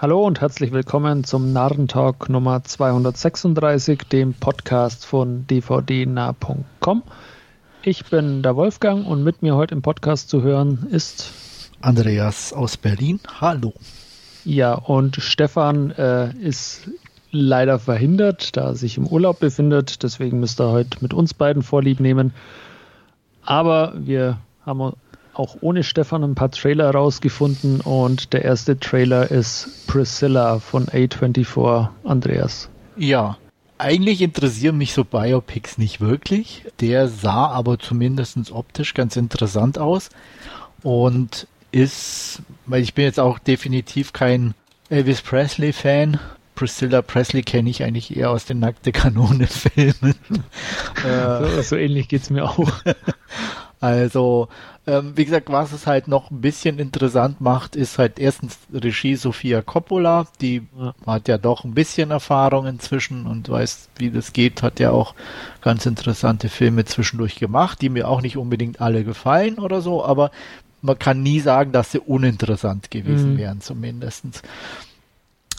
Hallo und herzlich willkommen zum Narrentalk Nummer 236, dem Podcast von dvdnah.com. Ich bin der Wolfgang und mit mir heute im Podcast zu hören ist Andreas aus Berlin. Hallo. Ja, und Stefan äh, ist leider verhindert, da er sich im Urlaub befindet. Deswegen müsst ihr heute mit uns beiden Vorlieb nehmen. Aber wir haben auch ohne Stefan ein paar Trailer rausgefunden und der erste Trailer ist Priscilla von A24. Andreas. Ja, eigentlich interessieren mich so Biopics nicht wirklich. Der sah aber zumindest optisch ganz interessant aus und ist, weil ich bin jetzt auch definitiv kein Elvis Presley Fan. Priscilla Presley kenne ich eigentlich eher aus den Nackte Kanone Filmen. so, so ähnlich geht's mir auch. Also, ähm, wie gesagt, was es halt noch ein bisschen interessant macht, ist halt erstens Regie Sofia Coppola, die ja. hat ja doch ein bisschen Erfahrung inzwischen und weiß, wie das geht, hat ja auch ganz interessante Filme zwischendurch gemacht, die mir auch nicht unbedingt alle gefallen oder so, aber man kann nie sagen, dass sie uninteressant gewesen mhm. wären, zumindestens.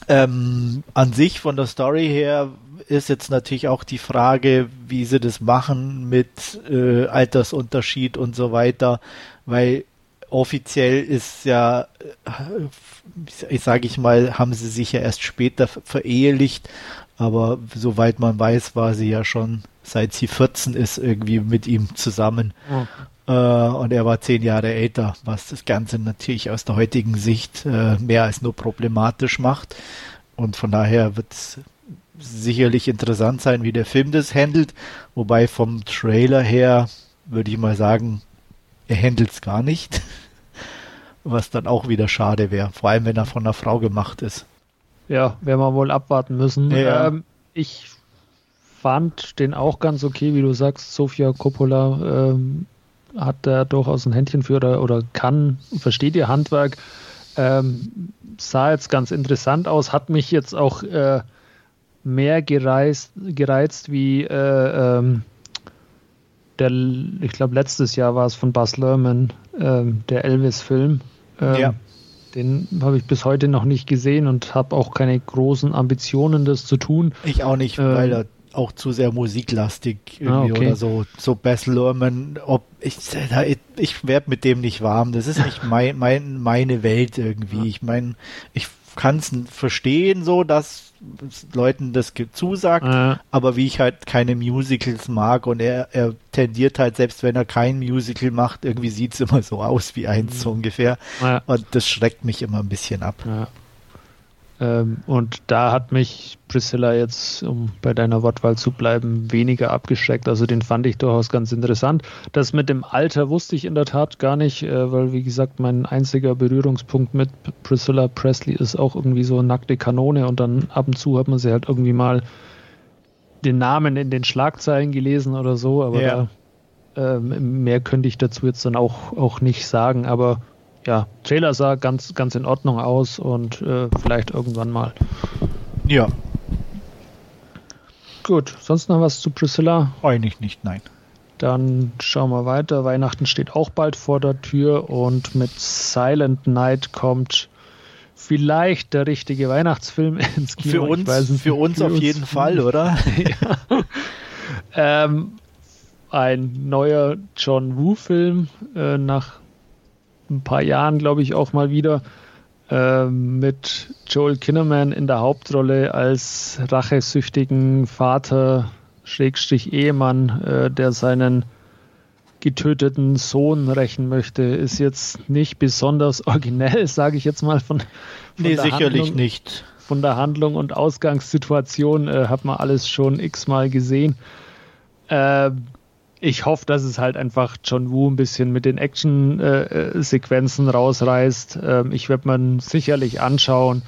Ähm, an sich von der Story her ist jetzt natürlich auch die Frage, wie sie das machen mit äh, Altersunterschied und so weiter, weil offiziell ist ja, äh, ich sage ich mal, haben sie sich ja erst später verehelicht, aber soweit man weiß, war sie ja schon seit sie 14 ist irgendwie mit ihm zusammen. Okay. Äh, und er war zehn Jahre älter, was das Ganze natürlich aus der heutigen Sicht äh, mehr als nur problematisch macht. Und von daher wird es sicherlich interessant sein, wie der Film das handelt. Wobei vom Trailer her würde ich mal sagen, er handelt es gar nicht. Was dann auch wieder schade wäre. Vor allem, wenn er von einer Frau gemacht ist. Ja, werden wir wohl abwarten müssen. Ja. Ähm, ich fand den auch ganz okay, wie du sagst, Sofia Coppola ähm, hat da durchaus ein Händchen für oder, oder kann, versteht ihr Handwerk. Ähm, sah jetzt ganz interessant aus, hat mich jetzt auch äh, mehr gereizt, gereizt wie äh, ähm, der, ich glaube letztes Jahr war es von Buzz Lerman, äh, der Elvis-Film. Ähm, ja. Den habe ich bis heute noch nicht gesehen und habe auch keine großen Ambitionen, das zu tun. Ich auch nicht, weil er auch zu sehr musiklastig irgendwie ah, okay. oder so. So Bess Lerman, ob ich, ich werde mit dem nicht warm. Das ist nicht mein, mein, meine Welt irgendwie. Ich meine, ich kann es verstehen, so dass Leuten das zusagt, ja. aber wie ich halt keine Musicals mag und er, er tendiert halt, selbst wenn er kein Musical macht, irgendwie sieht es immer so aus wie eins mhm. so ungefähr. Ja. Und das schreckt mich immer ein bisschen ab. Ja. Ähm, und da hat mich Priscilla jetzt, um bei deiner Wortwahl zu bleiben, weniger abgeschreckt. Also den fand ich durchaus ganz interessant. Das mit dem Alter wusste ich in der Tat gar nicht, äh, weil wie gesagt, mein einziger Berührungspunkt mit Priscilla Presley ist auch irgendwie so nackte Kanone und dann ab und zu hat man sie halt irgendwie mal den Namen in den Schlagzeilen gelesen oder so, aber ja. da, äh, mehr könnte ich dazu jetzt dann auch, auch nicht sagen. Aber ja, Trailer sah ganz, ganz in Ordnung aus und äh, vielleicht irgendwann mal. Ja. Gut, sonst noch was zu Priscilla? Eigentlich nicht, nein. Dann schauen wir weiter. Weihnachten steht auch bald vor der Tür und mit Silent Night kommt vielleicht der richtige Weihnachtsfilm ins Kino. Für uns, für uns für auf uns jeden Fall, oder? ja. ähm, ein neuer John Woo-Film äh, nach ein paar Jahren, glaube ich, auch mal wieder äh, mit Joel Kinnaman in der Hauptrolle als rachesüchtigen Vater, Schrägstrich Ehemann, äh, der seinen getöteten Sohn rächen möchte, ist jetzt nicht besonders originell, sage ich jetzt mal von, von Nee, sicherlich Handlung, nicht. Von der Handlung und Ausgangssituation äh, hat man alles schon x-mal gesehen. Äh, ich hoffe, dass es halt einfach John Woo ein bisschen mit den Action-Sequenzen äh, rausreißt. Ähm, ich werde man sicherlich anschauen.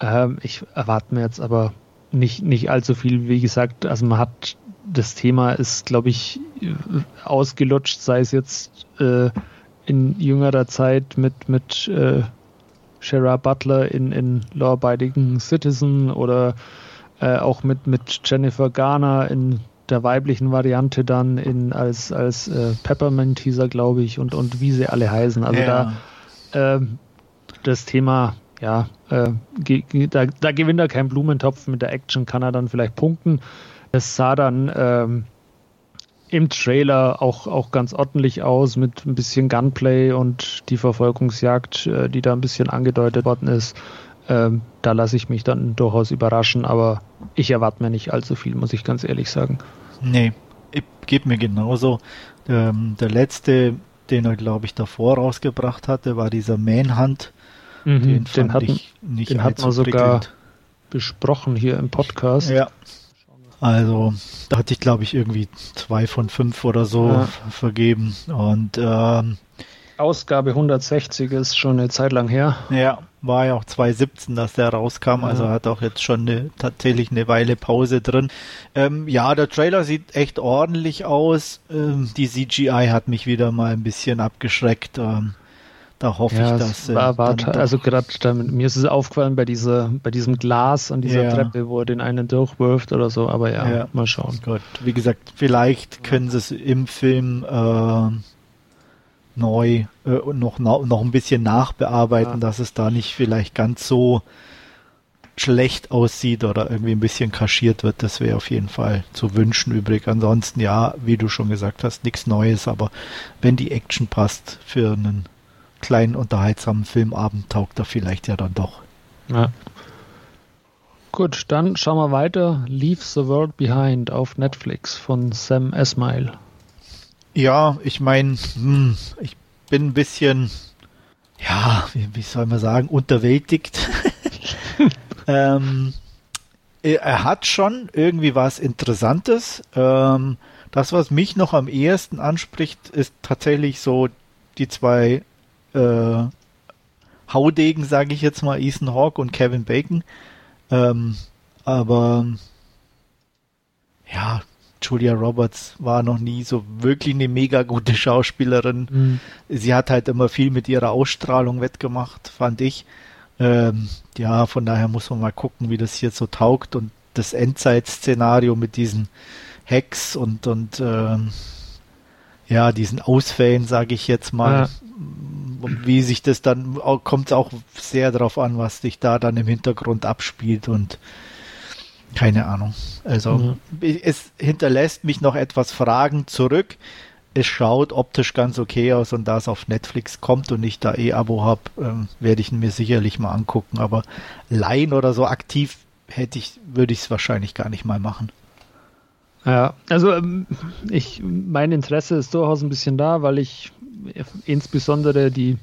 Ähm, ich erwarte mir jetzt aber nicht, nicht allzu viel. Wie gesagt, also man hat das Thema ist, glaube ich, ausgelutscht, sei es jetzt äh, in jüngerer Zeit mit, mit äh, Sherrod Butler in, in Law Abiding Citizen oder äh, auch mit, mit Jennifer Garner in der weiblichen Variante dann in, als, als äh, Peppermint-Teaser, glaube ich, und, und wie sie alle heißen. Also ja. da äh, das Thema ja, äh, da, da, gewinnt er keinen Blumentopf. Mit der Action kann er dann vielleicht punkten. Es sah dann ähm, im Trailer auch, auch ganz ordentlich aus mit ein bisschen Gunplay und die Verfolgungsjagd, äh, die da ein bisschen angedeutet worden ist. Ähm, da lasse ich mich dann durchaus überraschen, aber ich erwarte mir nicht allzu viel, muss ich ganz ehrlich sagen. Nee, geht mir genauso. Ähm, der letzte, den er, glaube ich, davor rausgebracht hatte, war dieser Manhunt. Mhm, den, den hatten, ich nicht den hatten wir sogar besprochen hier im Podcast. Ja. Also, da hatte ich, glaube ich, irgendwie zwei von fünf oder so ja. vergeben. Und ähm, Ausgabe 160 ist schon eine Zeit lang her. Ja, war ja auch 2017, dass der rauskam, also ja. hat auch jetzt schon eine, tatsächlich eine Weile Pause drin. Ähm, ja, der Trailer sieht echt ordentlich aus. Ähm, die CGI hat mich wieder mal ein bisschen abgeschreckt. Ähm, da hoffe ja, ich, dass. Äh, war, war also gerade mir ist es aufgefallen bei dieser, bei diesem Glas an dieser ja. Treppe, wo er den einen durchwirft oder so, aber ja, ja. mal schauen. Gut, wie gesagt, vielleicht können sie es im Film äh, neu äh, noch, noch ein bisschen nachbearbeiten, ja. dass es da nicht vielleicht ganz so schlecht aussieht oder irgendwie ein bisschen kaschiert wird. Das wäre auf jeden Fall zu wünschen übrig. Ansonsten, ja, wie du schon gesagt hast, nichts Neues, aber wenn die Action passt für einen kleinen unterhaltsamen Filmabend, taugt er vielleicht ja dann doch. Ja. Gut, dann schauen wir weiter. Leave the World Behind auf Netflix von Sam Esmail. Ja, ich meine, hm, ich bin ein bisschen, ja, wie, wie soll man sagen, unterwältigt. ähm, er hat schon irgendwie was Interessantes. Ähm, das, was mich noch am ehesten anspricht, ist tatsächlich so die zwei äh, Haudegen, sage ich jetzt mal, Ethan Hawke und Kevin Bacon. Ähm, aber ja, Julia Roberts war noch nie so wirklich eine mega gute Schauspielerin. Mhm. Sie hat halt immer viel mit ihrer Ausstrahlung wettgemacht, fand ich. Ähm, ja, von daher muss man mal gucken, wie das hier so taugt und das Endzeitszenario mit diesen Hacks und und ähm, ja diesen Ausfällen, sage ich jetzt mal, ja. wie sich das dann kommt auch sehr darauf an, was sich da dann im Hintergrund abspielt und keine Ahnung. Also mhm. es hinterlässt mich noch etwas Fragen zurück. Es schaut optisch ganz okay aus und da es auf Netflix kommt und ich da eh Abo habe, ähm, werde ich ihn mir sicherlich mal angucken. Aber leihen oder so aktiv hätte ich, würde ich es wahrscheinlich gar nicht mal machen. Ja, also ähm, ich, mein Interesse ist durchaus ein bisschen da, weil ich insbesondere die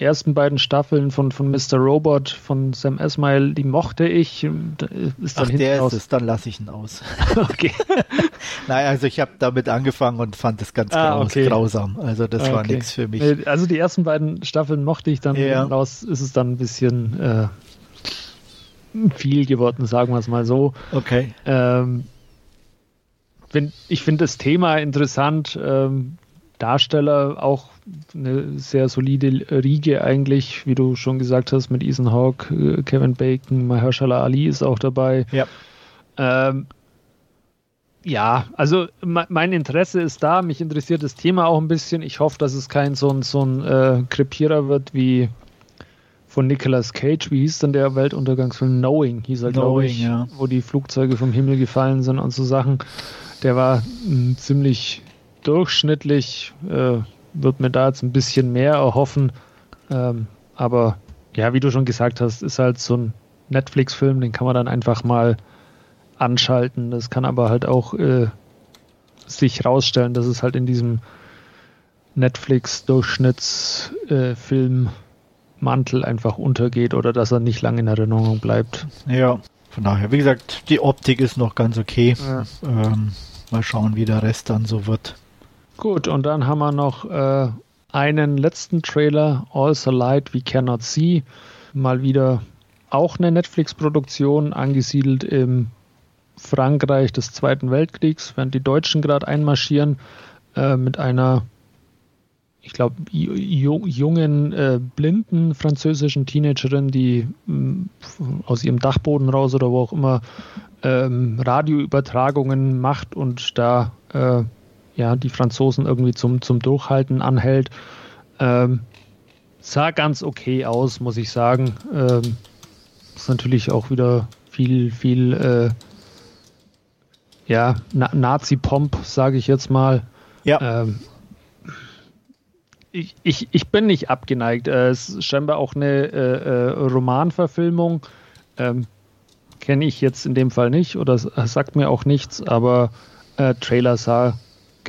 ersten beiden Staffeln von, von Mr. Robot von Sam Esmail, die mochte ich. Ist dann Ach, der ist es, dann lasse ich ihn aus. okay. Nein, also ich habe damit angefangen und fand es ganz ah, okay. grausam. Also das ah, war nichts für mich. Also die ersten beiden Staffeln mochte ich dann. Ja. Raus ist es dann ein bisschen äh, viel geworden, sagen wir es mal so. Okay. Ähm, wenn, ich finde das Thema interessant. Ähm, Darsteller auch eine sehr solide Riege eigentlich, wie du schon gesagt hast, mit Ethan Hawke, äh, Kevin Bacon, Mahershala Ali ist auch dabei. Ja. Ähm, ja, also mein Interesse ist da, mich interessiert das Thema auch ein bisschen. Ich hoffe, dass es kein so ein, so ein äh, Krepierer wird wie von Nicolas Cage. Wie hieß denn der Weltuntergangsfilm? Knowing hieß er, glaube ich, ja. wo die Flugzeuge vom Himmel gefallen sind und so Sachen. Der war mh, ziemlich durchschnittlich. Äh, wird mir da jetzt ein bisschen mehr erhoffen. Ähm, aber ja, wie du schon gesagt hast, ist halt so ein Netflix-Film, den kann man dann einfach mal anschalten. Das kann aber halt auch äh, sich rausstellen, dass es halt in diesem Netflix-Durchschnittsfilm-Mantel äh, einfach untergeht oder dass er nicht lange in Erinnerung bleibt. Ja, von daher, wie gesagt, die Optik ist noch ganz okay. Ja. Ähm, mal schauen, wie der Rest dann so wird. Gut, und dann haben wir noch äh, einen letzten Trailer, All the Light We Cannot See. Mal wieder auch eine Netflix-Produktion, angesiedelt im Frankreich des Zweiten Weltkriegs, während die Deutschen gerade einmarschieren, äh, mit einer, ich glaube, jungen, äh, blinden französischen Teenagerin, die mh, aus ihrem Dachboden raus oder wo auch immer ähm, Radioübertragungen macht und da äh, ja, die Franzosen irgendwie zum, zum Durchhalten anhält. Ähm, sah ganz okay aus, muss ich sagen. Ähm, ist natürlich auch wieder viel, viel, äh, ja, Na Nazi-Pomp, sage ich jetzt mal. Ja. Ähm, ich, ich, ich bin nicht abgeneigt. Äh, es ist scheinbar auch eine äh, äh, Romanverfilmung. Ähm, Kenne ich jetzt in dem Fall nicht oder sagt mir auch nichts, aber äh, Trailer sah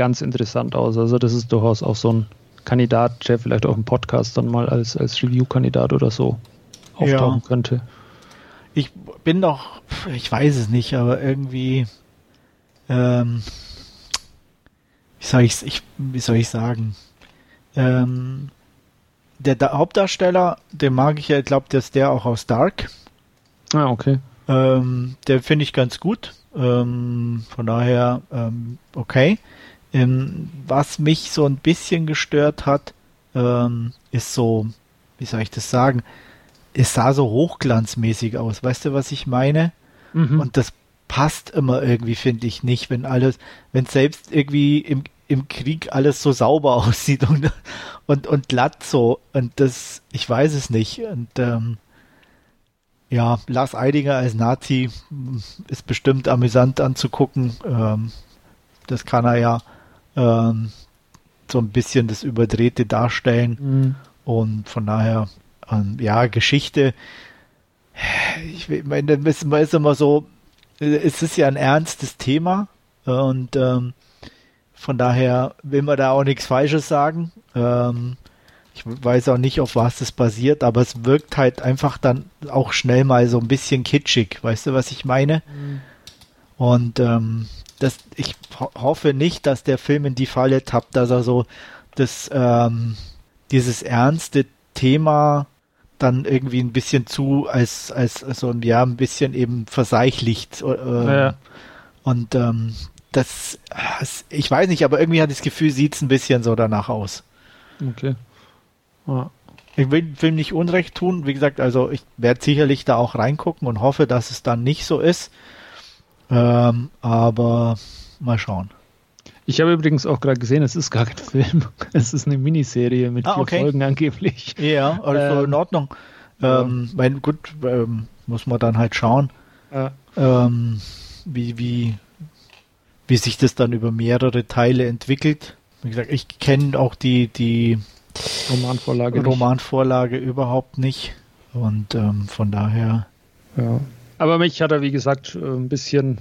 ganz interessant aus. Also das ist durchaus auch so ein Kandidat, der vielleicht auch im Podcast dann mal als, als Review-Kandidat oder so auftauchen ja. könnte. Ich bin doch, ich weiß es nicht, aber irgendwie, ähm, wie soll ich, ich wie soll ich sagen? Ähm, der da Hauptdarsteller, den mag ich ja, ich glaube, dass der auch aus Dark. Ah, okay. Ähm, der finde ich ganz gut. Ähm, von daher, ähm, okay. Ähm, was mich so ein bisschen gestört hat, ähm, ist so, wie soll ich das sagen? Es sah so hochglanzmäßig aus. Weißt du, was ich meine? Mhm. Und das passt immer irgendwie, finde ich nicht, wenn alles, wenn selbst irgendwie im, im Krieg alles so sauber aussieht und, und, und glatt so. Und das, ich weiß es nicht. Und ähm, ja, Lars Eidinger als Nazi ist bestimmt amüsant anzugucken. Ähm, das kann er ja ähm, so ein bisschen das Überdrehte darstellen. Mhm. Und von daher, ähm, ja, Geschichte. Ich meine, das ist immer so, es ist ja ein ernstes Thema und ähm, von daher will man da auch nichts Falsches sagen. Ähm, ich weiß auch nicht, auf was das basiert, aber es wirkt halt einfach dann auch schnell mal so ein bisschen kitschig. Weißt du, was ich meine? Mhm. Und ähm, das, ich ho hoffe nicht, dass der Film in die Falle tappt, dass er so das, ähm, dieses ernste Thema dann irgendwie ein bisschen zu als, als, so ein, ja, ein bisschen eben verseichlicht. Äh, ja. Und ähm, das, ich weiß nicht, aber irgendwie hat das Gefühl, sieht es ein bisschen so danach aus. Okay. Ja. Ich will dem Film nicht Unrecht tun. Wie gesagt, also ich werde sicherlich da auch reingucken und hoffe, dass es dann nicht so ist. Ähm, aber mal schauen. Ich habe übrigens auch gerade gesehen, es ist gar kein Film. Es ist eine Miniserie mit ah, vier okay. Folgen angeblich. Ja, also ähm, in Ordnung. Ähm, ja. mein, gut, ähm, muss man dann halt schauen, ja. ähm, wie, wie, wie sich das dann über mehrere Teile entwickelt. Wie gesagt, ich kenne auch die, die Romanvorlage, Romanvorlage nicht. überhaupt nicht. Und ähm, von daher. Ja. Aber mich hat er, wie gesagt, ein bisschen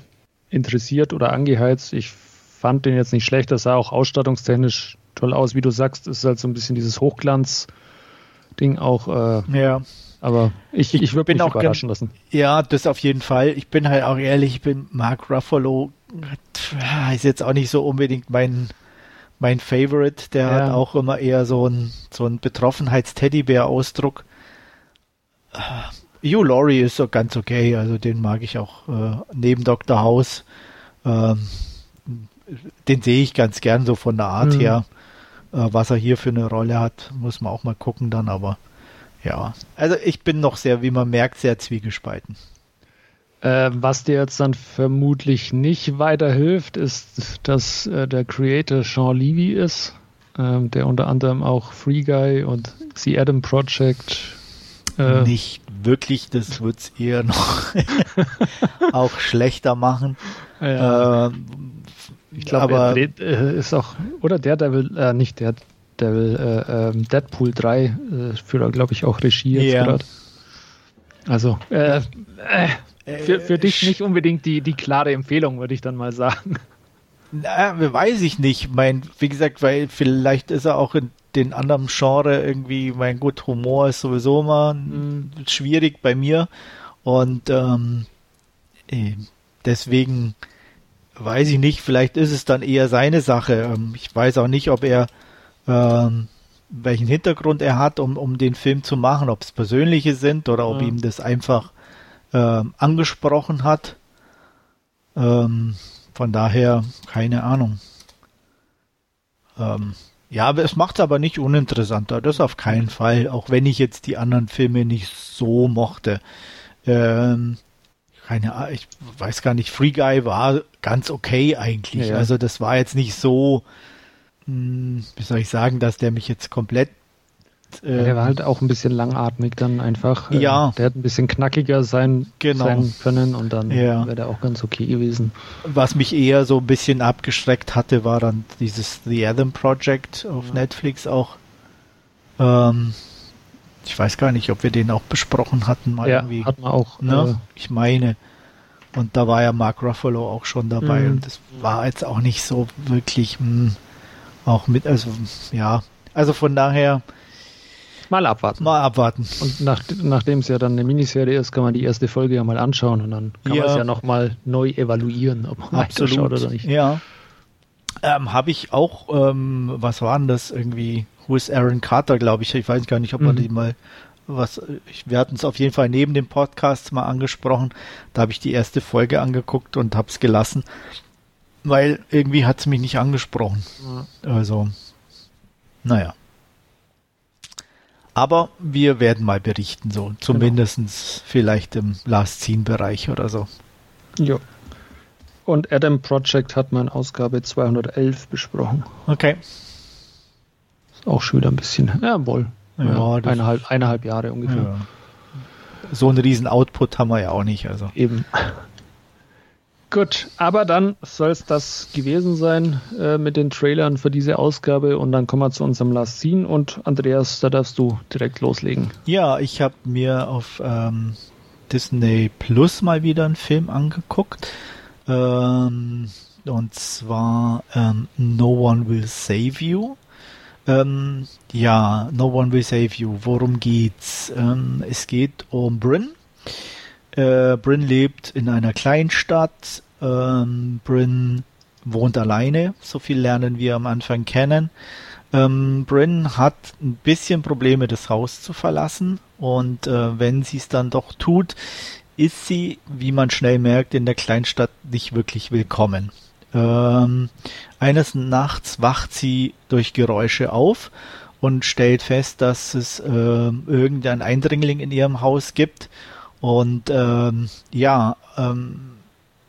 interessiert oder angeheizt. Ich fand den jetzt nicht schlecht. Das sah auch ausstattungstechnisch toll aus, wie du sagst. Ist halt so ein bisschen dieses Hochglanz-Ding auch. Äh, ja. Aber ich, ich, würde mich auch überraschen lassen. Ja, das auf jeden Fall. Ich bin halt auch ehrlich, ich bin Mark Ruffalo ist jetzt auch nicht so unbedingt mein mein Favorite. Der ja. hat auch immer eher so ein so Betroffenheits-Teddybär-Ausdruck. Hugh Laurie ist so ganz okay, also den mag ich auch äh, neben Dr. House. Ähm, den sehe ich ganz gern so von der Art mhm. her. Äh, was er hier für eine Rolle hat, muss man auch mal gucken dann, aber ja. Also ich bin noch sehr, wie man merkt, sehr zwiegespalten. Äh, was dir jetzt dann vermutlich nicht weiterhilft, ist, dass äh, der Creator Sean Levy ist, ähm, der unter anderem auch Free Guy und The Adam Project äh, nicht wirklich, das wird es eher noch auch schlechter machen. Ja. Äh, ich glaube, er dreht, äh, ist auch, oder der Devil, äh, nicht der Devil, äh, ähm, Deadpool 3 äh, führt glaube ich, auch Regie jetzt yeah. gerade. Also, äh, äh, für, für dich nicht unbedingt die, die klare Empfehlung, würde ich dann mal sagen. Na, weiß ich nicht. Mein, wie gesagt, weil vielleicht ist er auch in den anderen Genre irgendwie, mein gut, Humor ist sowieso mal mhm. schwierig bei mir. Und ähm, äh, deswegen weiß ich nicht, vielleicht ist es dann eher seine Sache. Ähm, ich weiß auch nicht, ob er ähm, welchen Hintergrund er hat, um, um den Film zu machen, ob es persönliche sind oder ob ja. ihm das einfach ähm, angesprochen hat. Ähm, von daher, keine Ahnung. Ähm, ja, aber es macht es aber nicht uninteressanter. Das auf keinen Fall. Auch wenn ich jetzt die anderen Filme nicht so mochte. Ähm, keine Ahnung, ich weiß gar nicht. Free Guy war ganz okay eigentlich. Ja. Also das war jetzt nicht so, hm, wie soll ich sagen, dass der mich jetzt komplett Äh, der war halt auch ein bisschen langatmig dann einfach. Äh, ja. Der hat ein bisschen knackiger sein, genau. sein können und dann ja. wäre der auch ganz okay gewesen. Was mich eher so ein bisschen abgeschreckt hatte, war dann dieses The Adam Project auf ja. Netflix auch. Ähm, ich weiß gar nicht, ob wir den auch besprochen hatten. Mal ja, irgendwie. hat man auch. Ne? Äh, ich meine. Und da war ja Mark Ruffalo auch schon dabei mhm. und das war jetzt auch nicht so wirklich mh, hm, auch mit, also ja, also von daher mal abwarten. Mal abwarten. Und nach, nachdem es ja dann eine Miniserie ist, kann man die erste Folge ja mal anschauen und dann kann ja. man es ja nochmal neu evaluieren, ob man Absolut. oder nicht. Ja. Ähm, Habe ich auch, ähm, was war denn das irgendwie? Who is Aaron Carter, glaube ich. Ich weiß gar nicht, ob man mhm. die mal was, wir hatten es auf jeden Fall neben dem Podcast mal angesprochen. Da habe ich die erste Folge angeguckt und habe es gelassen, weil irgendwie hat es mich nicht angesprochen. Also, naja. Aber wir werden mal berichten, so zumindest genau. vielleicht im Last Scene Bereich oder so. Ja. Und Adam Project hat man in Ausgabe 211 besprochen. Okay. Ist auch schon wieder ein bisschen, ja, wohl, ja, ja eineinhalb, eineinhalb Jahre ungefähr. Ja. So einen riesen Output haben wir ja auch nicht. Also. Eben. Gut, aber dann soll es das gewesen sein äh, mit den Trailern für diese Ausgabe und dann kommen wir zu unserem Last Scene und Andreas, da darfst du direkt loslegen. Ja, ich habe mir auf ähm, Disney Plus mal wieder einen Film angeguckt ähm, und zwar ähm, No One Will Save You. Ähm, ja, No One Will Save You. Worum geht's? Ähm, es geht um Bryn. Äh, Bryn lebt in einer Kleinstadt. Ähm, Bryn wohnt alleine. So viel lernen wir am Anfang kennen. Ähm, Bryn hat ein bisschen Probleme, das Haus zu verlassen. Und äh, wenn sie es dann doch tut, ist sie, wie man schnell merkt, in der Kleinstadt nicht wirklich willkommen. Ähm, eines Nachts wacht sie durch Geräusche auf und stellt fest, dass es äh, irgendein Eindringling in ihrem Haus gibt. Und ähm, ja, ähm,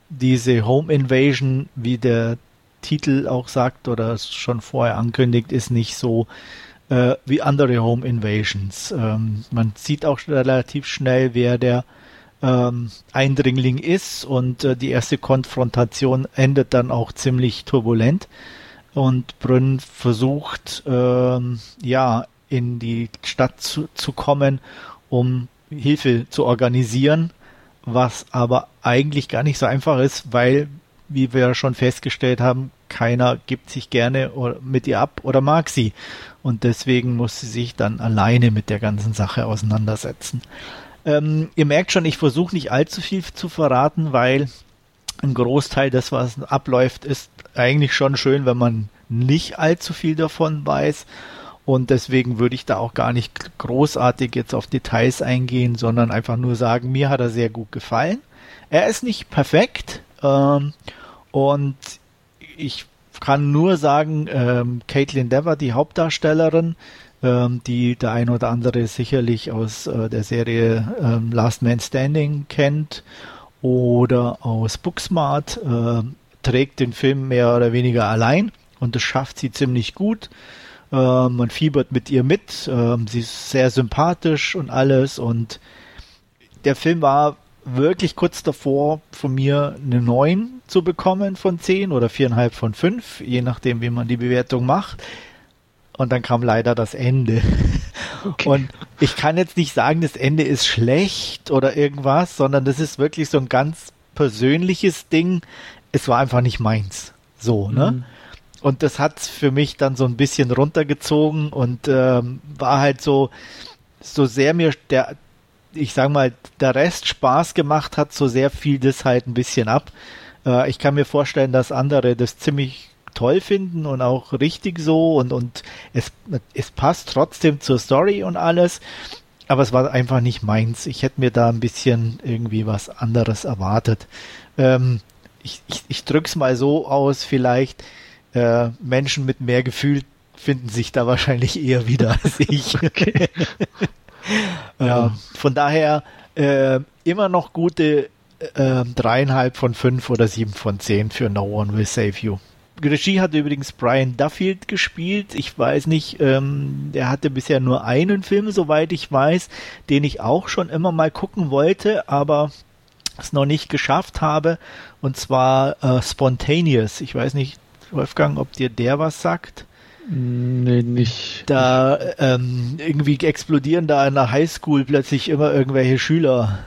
diese Home Invasion, wie der Titel auch sagt oder es schon vorher ankündigt, ist nicht so äh, wie andere Home Invasions. Ähm, man sieht auch relativ schnell, wer der ähm, Eindringling ist und äh, die erste Konfrontation endet dann auch ziemlich turbulent und Brünn versucht ähm, ja in die Stadt zu, zu kommen, um Hilfe zu organisieren, was aber eigentlich gar nicht so einfach ist, weil, wie wir schon festgestellt haben, keiner gibt sich gerne mit ihr ab oder mag sie. Und deswegen muss sie sich dann alleine mit der ganzen Sache auseinandersetzen. Ähm, ihr merkt schon, ich versuche nicht allzu viel zu verraten, weil ein Großteil des, was abläuft, ist eigentlich schon schön, wenn man nicht allzu viel davon weiß. Und deswegen würde ich da auch gar nicht großartig jetzt auf Details eingehen, sondern einfach nur sagen, mir hat er sehr gut gefallen. Er ist nicht perfekt ähm, und ich kann nur sagen, ähm, Caitlin Dever, die Hauptdarstellerin, ähm, die der ein oder andere sicherlich aus äh, der Serie ähm, Last Man Standing kennt oder aus Booksmart, äh, trägt den Film mehr oder weniger allein und das schafft sie ziemlich gut. Äh, man fiebert mit ihr mit, ähm, sie ist sehr sympathisch und alles und der Film war wirklich kurz davor, von mir eine 9 zu bekommen von 10 oder 4,5 von 5, je nachdem, wie man die Bewertung macht. Und dann kam leider das Ende. Okay. Und ich kann jetzt nicht sagen, das Ende ist schlecht oder irgendwas, sondern das ist wirklich so ein ganz persönliches Ding. Es war einfach nicht meins. So, ne? Mhm. Und das hat für mich dann so ein bisschen runtergezogen und ähm, war halt so, so sehr mir der, ich sag mal, der Rest Spaß gemacht hat, so sehr fiel das halt ein bisschen ab. Äh, ich kann mir vorstellen, dass andere das ziemlich toll finden und auch richtig so und, und es, es passt trotzdem zur Story und alles, aber es war einfach nicht meins. Ich hätte mir da ein bisschen irgendwie was anderes erwartet. Ähm, ich, ich, ich drück's mal so aus, vielleicht äh, Menschen mit mehr Gefühl finden sich da wahrscheinlich eher wieder als ich. Okay. ja. ähm, von daher äh, immer noch gute äh, dreieinhalb von fünf oder sieben von zehn für No One Will Save You Regie hat übrigens Brian Duffield gespielt. Ich weiß nicht, ähm, der hatte bisher nur einen Film, soweit ich weiß, den ich auch schon immer mal gucken wollte, aber es noch nicht geschafft habe. Und zwar äh, Spontaneous. Ich weiß nicht, Wolfgang, ob dir der was sagt. Nee, nicht. Da ähm, irgendwie explodieren da in der Highschool plötzlich immer irgendwelche Schüler.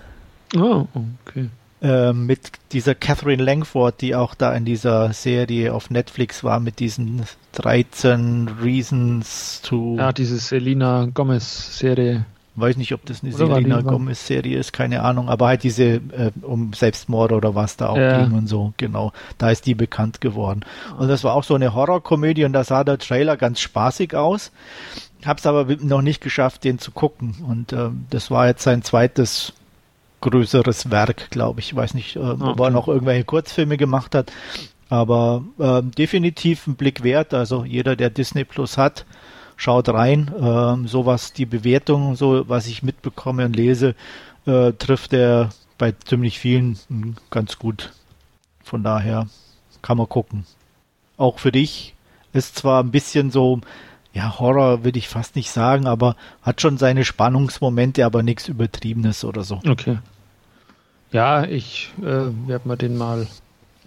Oh, okay. Ähm, mit dieser Catherine Langford, die auch da in dieser Serie auf Netflix war, mit diesen 13 Reasons to. Ja, diese Selina Gomez-Serie. Weiß nicht, ob das eine Selena Gomez-Serie ist, keine Ahnung, aber halt diese äh, um Selbstmord oder was da auch ja. ging und so, genau. Da ist die bekannt geworden. Und das war auch so eine Horrorkomödie und da sah der Trailer ganz spaßig aus. Hab's aber noch nicht geschafft, den zu gucken. Und äh, das war jetzt sein zweites größeres Werk, glaube ich. Ich weiß nicht, äh, okay. ob er noch irgendwelche Kurzfilme gemacht hat. Aber äh, definitiv ein Blick wert. Also jeder, der Disney Plus hat, schaut rein. Ähm, so was die Bewertung, so was ich mitbekomme und lese, äh, trifft er bei ziemlich vielen ganz gut. Von daher kann man gucken. Auch für dich ist zwar ein bisschen so, ja, Horror würde ich fast nicht sagen, aber hat schon seine Spannungsmomente, aber nichts Übertriebenes oder so. Okay. Ja, ich äh, werde mir den mal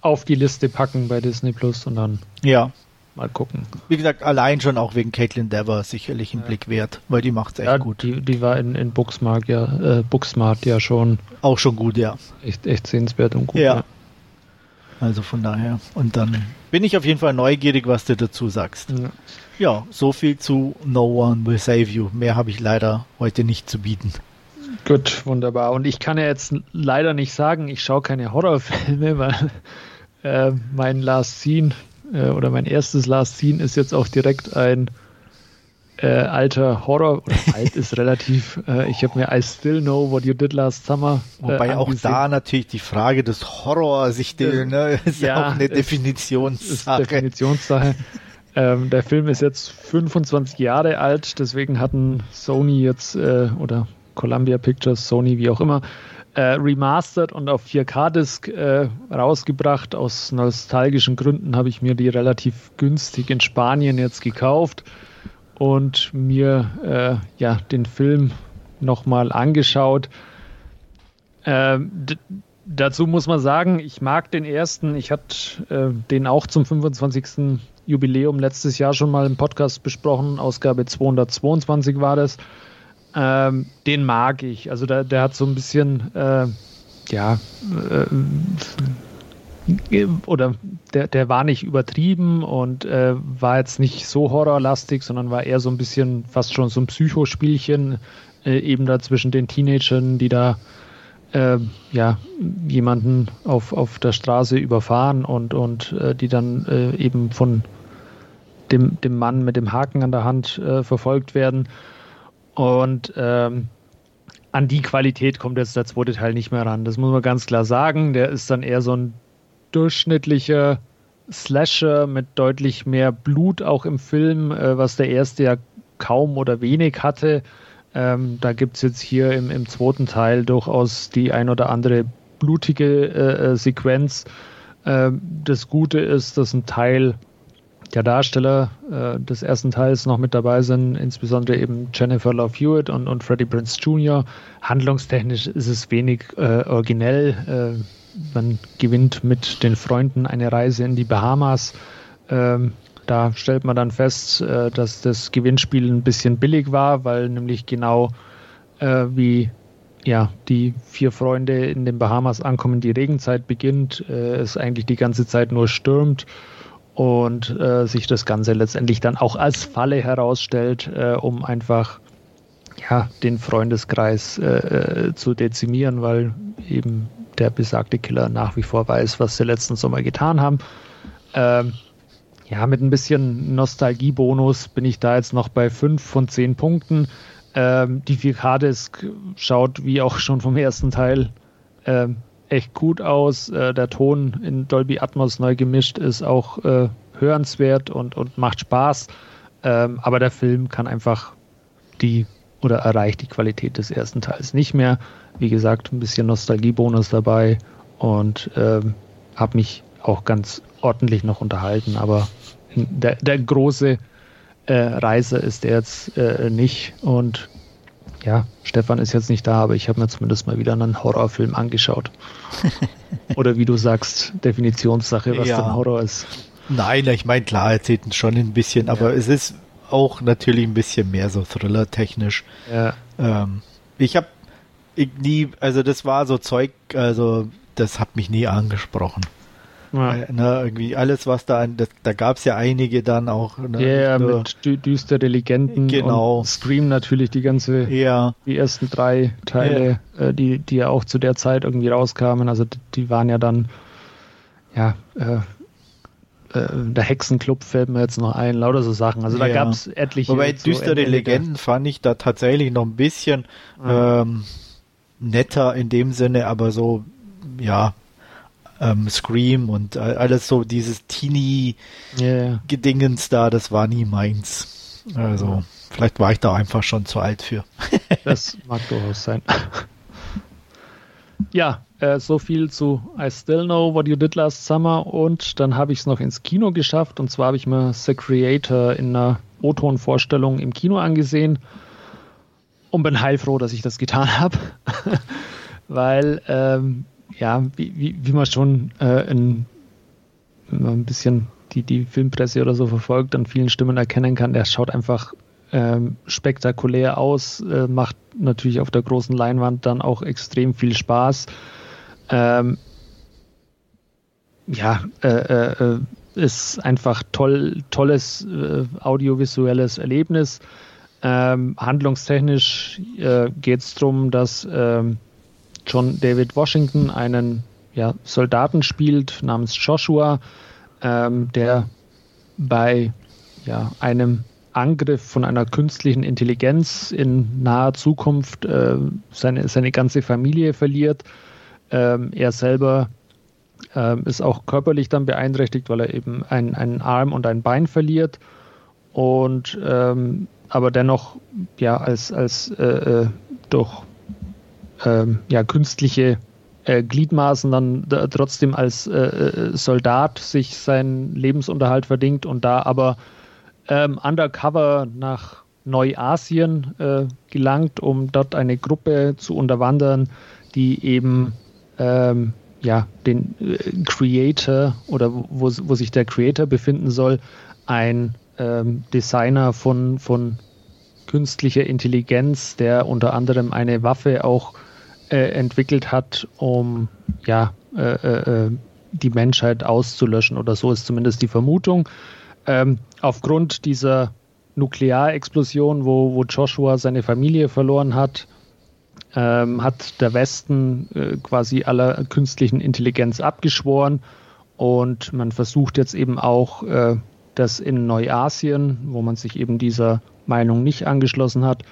auf die Liste packen bei Disney Plus und dann ja. Mal gucken. Wie gesagt, allein schon auch wegen Caitlin Dever sicherlich ein ja. Blick wert, weil die macht es echt ja, gut. Die, die war in, in Booksmart ja, äh, Booksmart ja schon. Auch schon gut, ja. Echt, echt sehenswert und gut. Ja. ja. Also von daher. Und dann bin ich auf jeden Fall neugierig, was du dazu sagst. Ja, ja so viel zu No One Will Save You. Mehr habe ich leider heute nicht zu bieten. Gut, wunderbar. Und ich kann ja jetzt leider nicht sagen, ich schaue keine Horrorfilme, weil äh, mein Last Scene äh, oder mein erstes Last Scene ist jetzt auch direkt ein äh, alter Horror. Oder alt ist relativ. Äh, ich habe mir I Still Know What You Did Last Summer. Äh, Wobei auch da natürlich die Frage des Horror sich den, ne, ist ja, auch eine Definitionssache. Ist Definitionssache. Ähm, der Film ist jetzt 25 Jahre alt, deswegen hatten Sony jetzt äh, oder Columbia Pictures, Sony, wie auch immer, äh, remastered und auf 4K-Disc äh, rausgebracht. Aus nostalgischen Gründen habe ich mir die relativ günstig in Spanien jetzt gekauft und mir äh, ja den Film nochmal angeschaut. Ähm, dazu muss man sagen, ich mag den ersten. Ich hatte äh, den auch zum 25. Jubiläum letztes Jahr schon mal im Podcast besprochen. Ausgabe 222 war das. Ähm, den mag ich. Also der, der hat so ein bisschen, äh, ja, äh, oder der, der war nicht übertrieben und äh, war jetzt nicht so horrorlastig, sondern war eher so ein bisschen fast schon so ein Psychospielchen, äh, eben da zwischen den Teenagern, die da äh, ja, jemanden auf, auf der Straße überfahren und, und äh, die dann äh, eben von dem, dem Mann mit dem Haken an der Hand verfolgt werden. Und ähm, an die Qualität kommt jetzt der zweite Teil nicht mehr ran. Das muss man ganz klar sagen. Der ist dann eher so ein durchschnittlicher Slasher mit deutlich mehr Blut auch im Film, äh, was der erste ja kaum oder wenig hatte. Ähm, da gibt es jetzt hier im, im zweiten Teil durchaus die ein oder andere blutige äh, äh Sequenz. Ähm, das Gute ist, dass ein Teil der Darsteller äh, des ersten Teils noch mit dabei sind, insbesondere eben Jennifer Love Hewitt und, und Freddie Prince Jr. Handlungstechnisch ist es wenig äh, originell. Äh, man gewinnt mit den Freunden eine Reise in die Bahamas. Ähm, da stellt man dann fest, äh, dass das Gewinnspiel ein bisschen billig war, weil nämlich genau äh, wie ja, die vier Freunde in den Bahamas ankommen, die Regenzeit beginnt, äh, es eigentlich die ganze Zeit nur stürmt und äh, sich das Ganze letztendlich dann auch als Falle herausstellt, äh, um einfach ja, den Freundeskreis äh, äh, zu dezimieren, weil eben der besagte Killer nach wie vor weiß, was sie letzten Sommer getan haben. Ähm, ja, mit ein bisschen Nostalgiebonus bin ich da jetzt noch bei 5 von 10 Punkten. Ähm, die 4K-Disc schaut wie auch schon vom ersten Teil ähm, echt gut aus. Äh, der Ton in Dolby Atmos neu gemischt ist auch äh, hörenswert und, und macht Spaß. Ähm, aber der Film kann einfach die oder erreicht die Qualität des ersten Teils nicht mehr. Wie gesagt, ein bisschen Nostalgiebonus dabei und ähm, habe mich auch ganz ordentlich noch unterhalten, aber der, der große äh, Reise ist er jetzt äh, nicht. Und ja, Stefan ist jetzt nicht da, aber ich habe mir zumindest mal wieder einen Horrorfilm angeschaut. Oder wie du sagst, Definitionssache, was ja. denn Horror ist. Nein, ich meine, klar, erzählt schon ein bisschen, aber ja. es ist auch natürlich ein bisschen mehr so Thriller-technisch. Ja. Ähm, ich habe nie, also das war so Zeug, also das hat mich nie angesprochen. Ja. Ne, irgendwie alles, was da, das, da gab es ja einige dann auch. Ne, ja, mit dü düstere Legenden. Genau. Scream natürlich die ganze, ja. die ersten drei Teile, ja. äh, die, die ja auch zu der Zeit irgendwie rauskamen. Also die waren ja dann, ja, äh, äh, der Hexenclub fällt mir jetzt noch ein, lauter so Sachen. Also da ja. gab es etliche. Wobei düstere Legenden fand ich da tatsächlich noch ein bisschen ähm, netter in dem Sinne, aber so, ja, ähm, Scream und alles so dieses Teenie-Gedingens yeah. da, das war nie meins. Also, vielleicht war ich da einfach schon zu alt für. das mag durchaus sein. ja, äh, so viel zu I Still Know What You Did Last Summer und dann habe ich es noch ins Kino geschafft und zwar habe ich mir The Creator in einer O-Ton-Vorstellung im Kino angesehen und bin heilfroh, dass ich das getan habe, weil ähm, ja, wie, wie, wie man schon äh, in, wenn man ein bisschen die, die Filmpresse oder so verfolgt, an vielen Stimmen erkennen kann, der schaut einfach ähm, spektakulär aus, äh, macht natürlich auf der großen Leinwand dann auch extrem viel Spaß. Ähm, ja, äh, äh, ist einfach toll, tolles äh, audiovisuelles Erlebnis. Ähm, handlungstechnisch äh, geht es darum, dass ähm, John David Washington einen ja, Soldaten spielt namens Joshua, ähm, der bei ja, einem Angriff von einer künstlichen Intelligenz in naher Zukunft äh, seine, seine ganze Familie verliert. Ähm, er selber äh, ist auch körperlich dann beeinträchtigt, weil er eben ein, einen Arm und ein Bein verliert. Und ähm, aber dennoch ja als, als äh, äh durch ähm, ja, künstliche äh, Gliedmaßen dann da, trotzdem als äh, äh, Soldat sich seinen Lebensunterhalt verdient und da aber ähm, undercover nach Neuasien äh, gelangt, um dort eine Gruppe zu unterwandern, die eben ähm, ja, den äh, Creator oder wo, wo sich der Creator befinden soll, ein ähm, Designer von, von künstlicher Intelligenz, der unter anderem eine Waffe auch äh, entwickelt hat, um ja, äh, äh, äh, die Menschheit auszulöschen oder so ist zumindest die Vermutung. Ähm, aufgrund dieser Nuklearexplosion, wo, wo Joshua seine Familie verloren hat, ähm, hat der Westen äh, quasi aller künstlichen Intelligenz abgeschworen und man versucht jetzt eben auch, äh, das in Neuasien, wo man sich eben dieser Meinung nicht angeschlossen hat,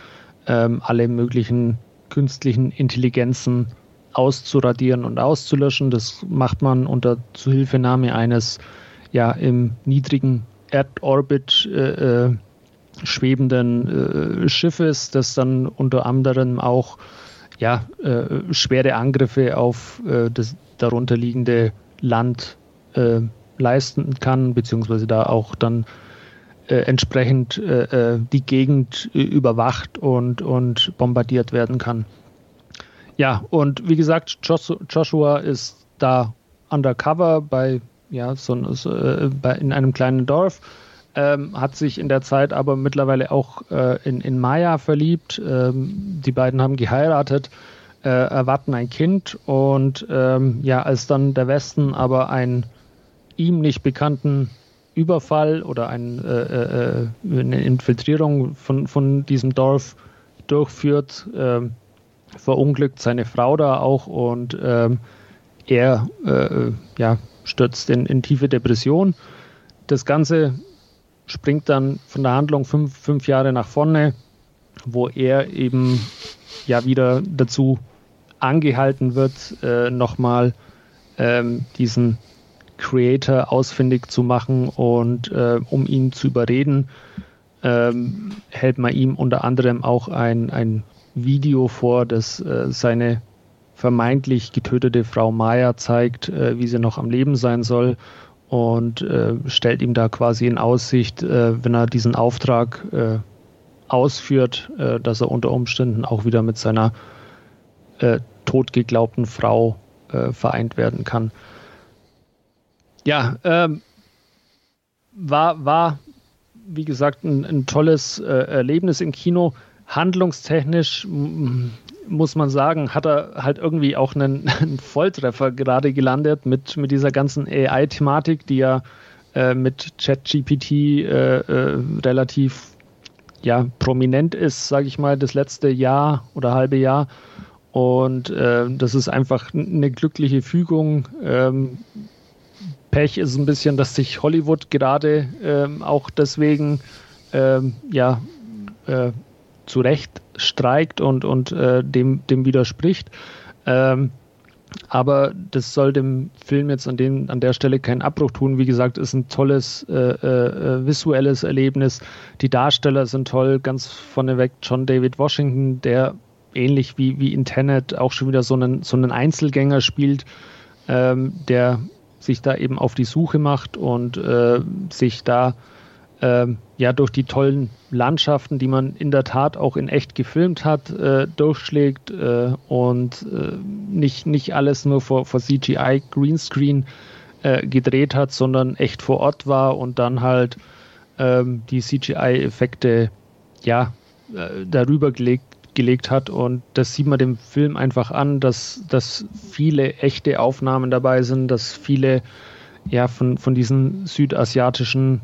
ähm, alle möglichen künstlichen Intelligenzen auszuradieren und auszulöschen. Das macht man unter Zuhilfenahme eines ja im niedrigen Erdorbit äh, äh, schwebenden äh, Schiffes, das dann unter anderem auch ja, äh, schwere Angriffe auf äh, das darunterliegende Land äh, leisten kann, beziehungsweise da auch dann äh, entsprechend äh, äh, die Gegend überwacht und, und bombardiert werden kann. Ja, und wie gesagt, Joshua ist da undercover bei, ja, so, äh, bei, in einem kleinen Dorf, ähm, hat sich in der Zeit aber mittlerweile auch äh, in, in Maya verliebt. Ähm, die beiden haben geheiratet, äh, erwarten ein Kind und ähm, ja, als dann der Westen aber einen ihm nicht bekannten Überfall oder ein, äh, äh, eine Infiltrierung von, von diesem Dorf durchführt, äh, verunglückt seine Frau da auch und ähm, er äh, ja, stürzt in, in tiefe Depression. Das Ganze springt dann von der Handlung fünf, fünf Jahre nach vorne, wo er eben ja wieder dazu angehalten wird, äh, nochmal ähm, diesen Creator ausfindig zu machen und äh, um ihn zu überreden, ähm, hält man ihm unter anderem auch ein, ein Video vor, das äh, seine vermeintlich getötete Frau Maya zeigt, äh, wie sie noch am Leben sein soll und äh, stellt ihm da quasi in Aussicht, äh, wenn er diesen Auftrag äh, ausführt, dass er unter Umständen auch wieder mit seiner totgeglaubten Frau vereint werden kann. Ja, ähm, war, war, wie gesagt, ein, ein tolles Erlebnis im Kino. Handlungstechnisch muss man sagen, hat er halt irgendwie auch einen, einen Volltreffer gerade gelandet mit, mit dieser ganzen AI-Thematik, die ja äh, mit ChatGPT äh, äh, relativ ja, prominent ist, sage ich mal, das letzte Jahr oder halbe Jahr. Und äh, das ist einfach eine glückliche Fügung. Ähm, Pech ist ein bisschen, dass sich Hollywood gerade ähm, auch deswegen ähm, ja, äh, zu Recht streikt und, und äh, dem, dem widerspricht. Ähm, aber das soll dem Film jetzt an, den, an der Stelle keinen Abbruch tun. Wie gesagt, ist ein tolles äh, äh, visuelles Erlebnis. Die Darsteller sind toll, ganz vorneweg John David Washington, der ähnlich wie, wie in Tenet auch schon wieder so einen, so einen Einzelgänger spielt, ähm, der sich da eben auf die Suche macht und äh, sich da ähm, ja durch die tollen Landschaften, die man in der Tat auch in echt gefilmt hat, äh, durchschlägt äh, und äh, nicht, nicht alles nur vor, vor CGI Greenscreen äh, gedreht hat, sondern echt vor Ort war und dann halt ähm, die CGI-Effekte ja äh, darüber gelegt, gelegt hat und das sieht man dem Film einfach an, dass, dass viele echte Aufnahmen dabei sind, dass viele ja von, von diesen südasiatischen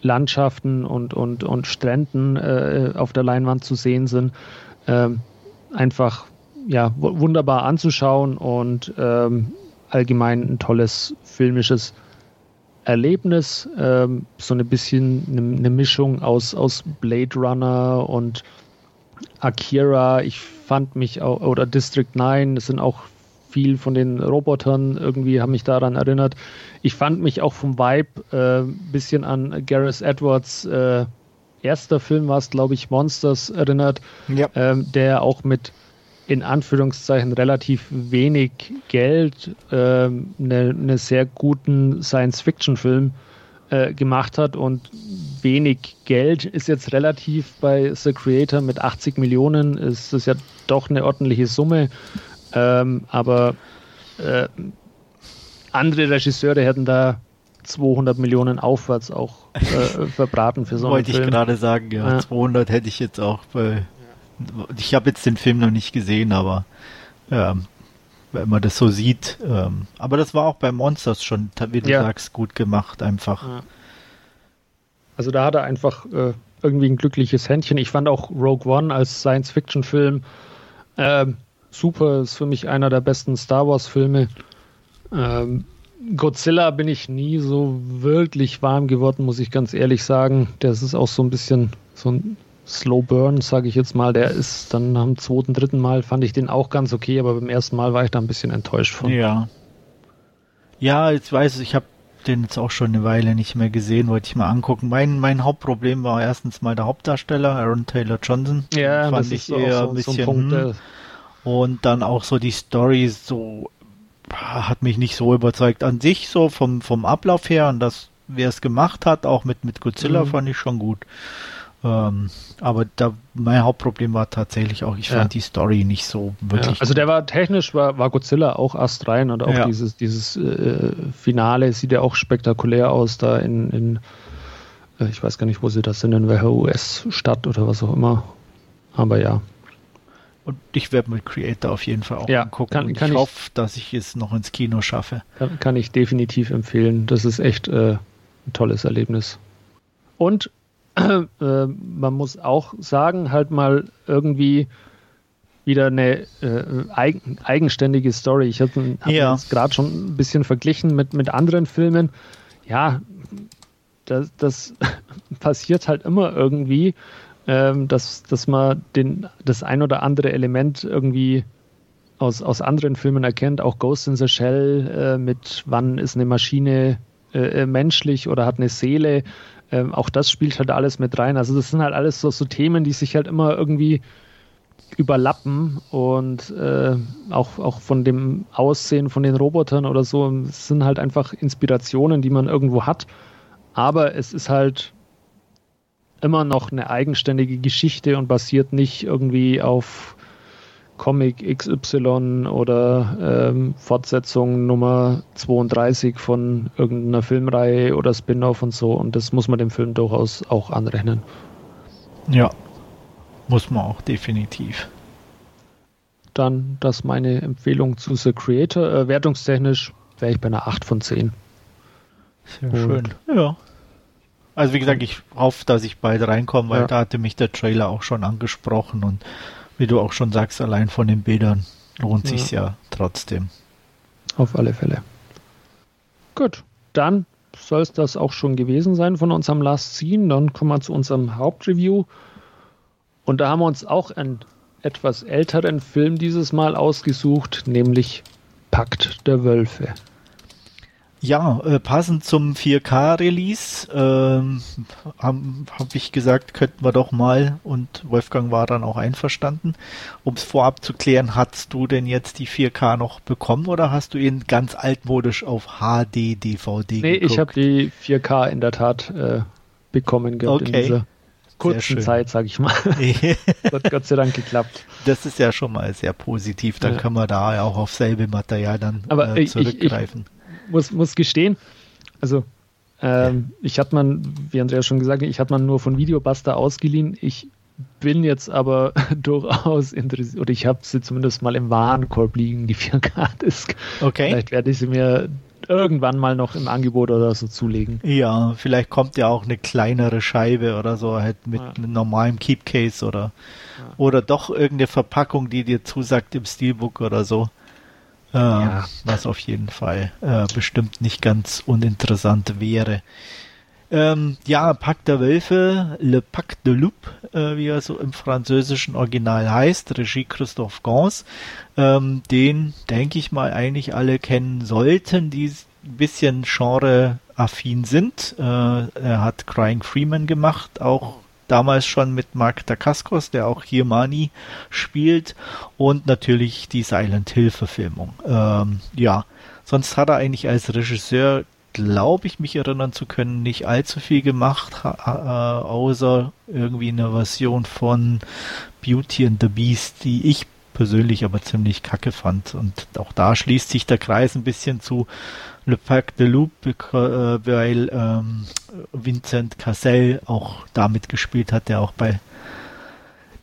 Landschaften und, und, und Stränden äh, auf der Leinwand zu sehen sind. Ähm, einfach ja, wunderbar anzuschauen und ähm, allgemein ein tolles filmisches Erlebnis. Ähm, so ein bisschen eine, eine, Mischung aus, aus Blade Runner und Akira. Ich fand mich auch, oder District 9, das sind auch viel von den Robotern irgendwie haben mich daran erinnert. Ich fand mich auch vom Vibe ein äh, bisschen an Gareth Edwards äh, erster Film war es, glaube ich, Monsters erinnert, ja. ähm, der auch mit in Anführungszeichen relativ wenig Geld ähm, einen ne sehr guten Science-Fiction-Film äh, gemacht hat und wenig Geld ist jetzt relativ bei The Creator mit 80 Millionen ist das ja doch eine ordentliche Summe ähm, aber äh, andere Regisseure hätten da 200 Millionen aufwärts auch äh, verbraten für so einen Wollte Film. ich gerade sagen, ja, ja, 200 hätte ich jetzt auch bei. Ich habe jetzt den Film noch nicht gesehen, aber ähm, wenn man das so sieht. Ähm, aber das war auch bei Monsters schon, wie du ja. sagst, gut gemacht, einfach. Ja. Also da hat er einfach äh, irgendwie ein glückliches Händchen. Ich fand auch Rogue One als Science-Fiction-Film ähm, super, ist für mich einer der besten Star Wars-Filme. Ähm, Godzilla bin ich nie so wirklich warm geworden, muss ich ganz ehrlich sagen. Das ist auch so ein bisschen so ein Slow Burn, sage ich jetzt mal. Der ist dann am zweiten, dritten Mal fand ich den auch ganz okay, aber beim ersten Mal war ich da ein bisschen enttäuscht von. Ja. Ja, jetzt weiß ich, ich habe den jetzt auch schon eine Weile nicht mehr gesehen, wollte ich mal angucken. Mein, mein Hauptproblem war erstens mal der Hauptdarsteller, Aaron Taylor Johnson. Ja, fand das ich ist eher so, ein bisschen. So ein Punkt, hm, und dann auch so die Story so hat mich nicht so überzeugt an sich, so vom, vom Ablauf her und das, wer es gemacht hat, auch mit, mit Godzilla, mhm. fand ich schon gut. Ähm, aber da, mein Hauptproblem war tatsächlich auch, ich ja. fand die Story nicht so wirklich. Ja. Also der war technisch, war, war Godzilla auch astrein und auch ja. dieses, dieses äh, Finale sieht ja auch spektakulär aus, da in, in äh, ich weiß gar nicht, wo sie das sind, in welcher US-Stadt oder was auch immer. Aber ja. Und ich werde mit Creator auf jeden Fall auch ja, angucken. Kann, kann ich, ich hoffe, dass ich es noch ins Kino schaffe. Kann, kann ich definitiv empfehlen. Das ist echt äh, ein tolles Erlebnis. Und äh, man muss auch sagen, halt mal irgendwie wieder eine äh, eigen, eigenständige Story. Ich habe hab ja. gerade schon ein bisschen verglichen mit, mit anderen Filmen. Ja, das, das passiert halt immer irgendwie ähm, dass, dass man den, das ein oder andere Element irgendwie aus, aus anderen Filmen erkennt, auch Ghost in the Shell äh, mit wann ist eine Maschine äh, äh menschlich oder hat eine Seele. Ähm, auch das spielt halt alles mit rein. Also das sind halt alles so, so Themen, die sich halt immer irgendwie überlappen und äh, auch, auch von dem Aussehen von den Robotern oder so, sind halt einfach Inspirationen, die man irgendwo hat. Aber es ist halt immer noch eine eigenständige Geschichte und basiert nicht irgendwie auf Comic XY oder ähm, Fortsetzung Nummer 32 von irgendeiner Filmreihe oder Spin-off und so. Und das muss man dem Film durchaus auch anrechnen. Ja, muss man auch definitiv. Dann das meine Empfehlung zu The Creator. Äh, wertungstechnisch wäre ich bei einer 8 von 10. Sehr und schön. Ja. Also wie gesagt, ich hoffe, dass ich bald reinkomme, weil ja. da hatte mich der Trailer auch schon angesprochen und wie du auch schon sagst, allein von den Bildern lohnt ja. sich ja trotzdem. Auf alle Fälle. Gut, dann soll es das auch schon gewesen sein von unserem Last Scene. Dann kommen wir zu unserem Hauptreview. Und da haben wir uns auch einen etwas älteren Film dieses Mal ausgesucht, nämlich Pakt der Wölfe. Ja, äh, passend zum 4K-Release ähm, habe hab ich gesagt, könnten wir doch mal, und Wolfgang war dann auch einverstanden, um es vorab zu klären, hast du denn jetzt die 4K noch bekommen oder hast du ihn ganz altmodisch auf HD-DVD Nee, geguckt? ich habe die 4K in der Tat äh, bekommen gehabt okay. in dieser kurzen Zeit, sag ich mal. hat Gott sei Dank geklappt. Das ist ja schon mal sehr positiv, dann ja. können wir da ja auch auf selbe Material dann Aber äh, zurückgreifen. Ich, ich, muss, muss gestehen, also ähm, ich hatte man, wie Andreas schon gesagt hat, ich hatte man nur von Videobuster ausgeliehen. Ich bin jetzt aber durchaus interessiert, oder ich habe sie zumindest mal im Warenkorb liegen, die 4K-Disc. Okay. Vielleicht werde ich sie mir irgendwann mal noch im Angebot oder so zulegen. Ja, vielleicht kommt ja auch eine kleinere Scheibe oder so, halt mit ja. einem normalen Keepcase oder, ja. oder doch irgendeine Verpackung, die dir zusagt im Steelbook oder so. Äh, ja. Was auf jeden Fall äh, bestimmt nicht ganz uninteressant wäre. Ähm, ja, Pacte der Wölfe, Le Pacte de Loup, äh, wie er so im französischen Original heißt, Regie Christophe Gans, ähm, den, denke ich mal, eigentlich alle kennen sollten, die ein bisschen genre-affin sind. Äh, er hat Crying Freeman gemacht, auch damals schon mit Mark Dacascos, der auch hier Mani spielt und natürlich die Silent Hill Verfilmung. Ähm, ja, sonst hat er eigentlich als Regisseur, glaube ich, mich erinnern zu können, nicht allzu viel gemacht, äh, außer irgendwie eine Version von Beauty and the Beast, die ich persönlich aber ziemlich kacke fand. Und auch da schließt sich der Kreis ein bisschen zu Le Pac de Loup, weil ähm, Vincent Cassel auch damit gespielt hat, der auch bei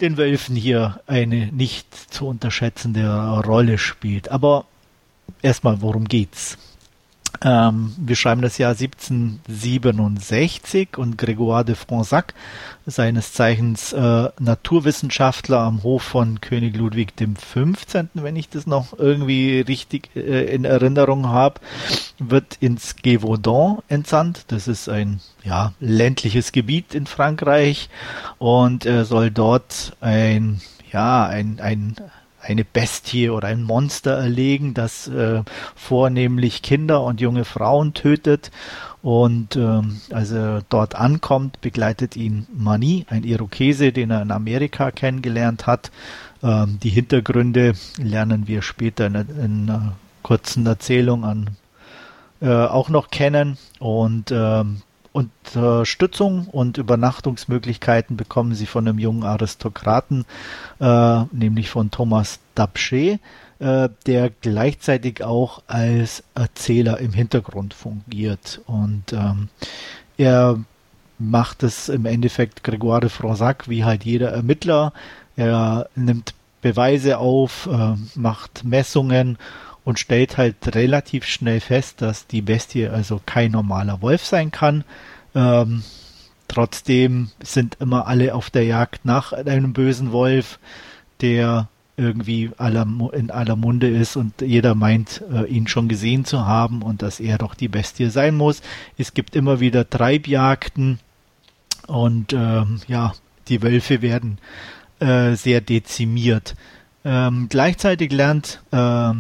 den Wölfen hier eine nicht zu unterschätzende Rolle spielt. Aber erstmal, worum geht's? Ähm, wir schreiben das Jahr 1767 und Grégoire de Fronsac, seines Zeichens äh, Naturwissenschaftler am Hof von König Ludwig dem 15., wenn ich das noch irgendwie richtig äh, in Erinnerung habe, wird ins Gévaudan entsandt. Das ist ein ja, ländliches Gebiet in Frankreich und er soll dort ein ja, ein, ein eine Bestie oder ein Monster erlegen, das äh, vornehmlich Kinder und junge Frauen tötet. Und ähm, als er dort ankommt, begleitet ihn Mani, ein Irokese, den er in Amerika kennengelernt hat. Ähm, die Hintergründe lernen wir später in, in einer kurzen Erzählung an äh, auch noch kennen. Und ähm, Unterstützung und Übernachtungsmöglichkeiten bekommen sie von einem jungen Aristokraten, äh, nämlich von Thomas Dabsche, äh, der gleichzeitig auch als Erzähler im Hintergrund fungiert. Und ähm, er macht es im Endeffekt Grégoire de Fronsac wie halt jeder Ermittler. Er nimmt Beweise auf, äh, macht Messungen und stellt halt relativ schnell fest, dass die Bestie also kein normaler Wolf sein kann. Ähm, trotzdem sind immer alle auf der Jagd nach einem bösen Wolf, der irgendwie aller, in aller Munde ist und jeder meint, äh, ihn schon gesehen zu haben und dass er doch die Bestie sein muss. Es gibt immer wieder Treibjagden und ähm, ja, die Wölfe werden äh, sehr dezimiert. Ähm, gleichzeitig lernt äh,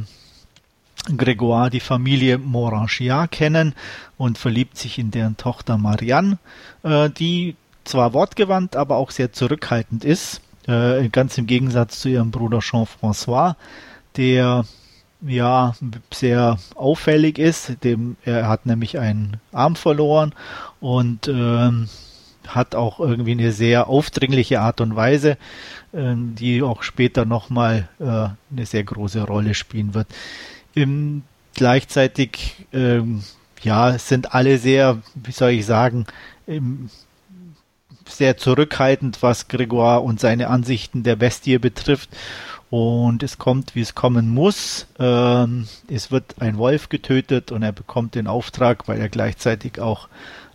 Grégoire die Familie Morangiat kennen und verliebt sich in deren Tochter Marianne, äh, die zwar wortgewandt, aber auch sehr zurückhaltend ist. äh, ganz im Gegensatz zu ihrem Bruder Jean-François, der ja sehr auffällig ist. Dem, er hat nämlich einen Arm verloren und ähm, hat auch irgendwie eine sehr aufdringliche Art und Weise, äh, die auch später nochmal äh, eine sehr große Rolle spielen wird. Im, gleichzeitig, ähm, ja, sind alle sehr, wie soll ich sagen, im, sehr zurückhaltend, was Grégoire und seine Ansichten der Bestie betrifft. Und es kommt, wie es kommen muss. Ähm, es wird ein Wolf getötet und er bekommt den Auftrag, weil er gleichzeitig auch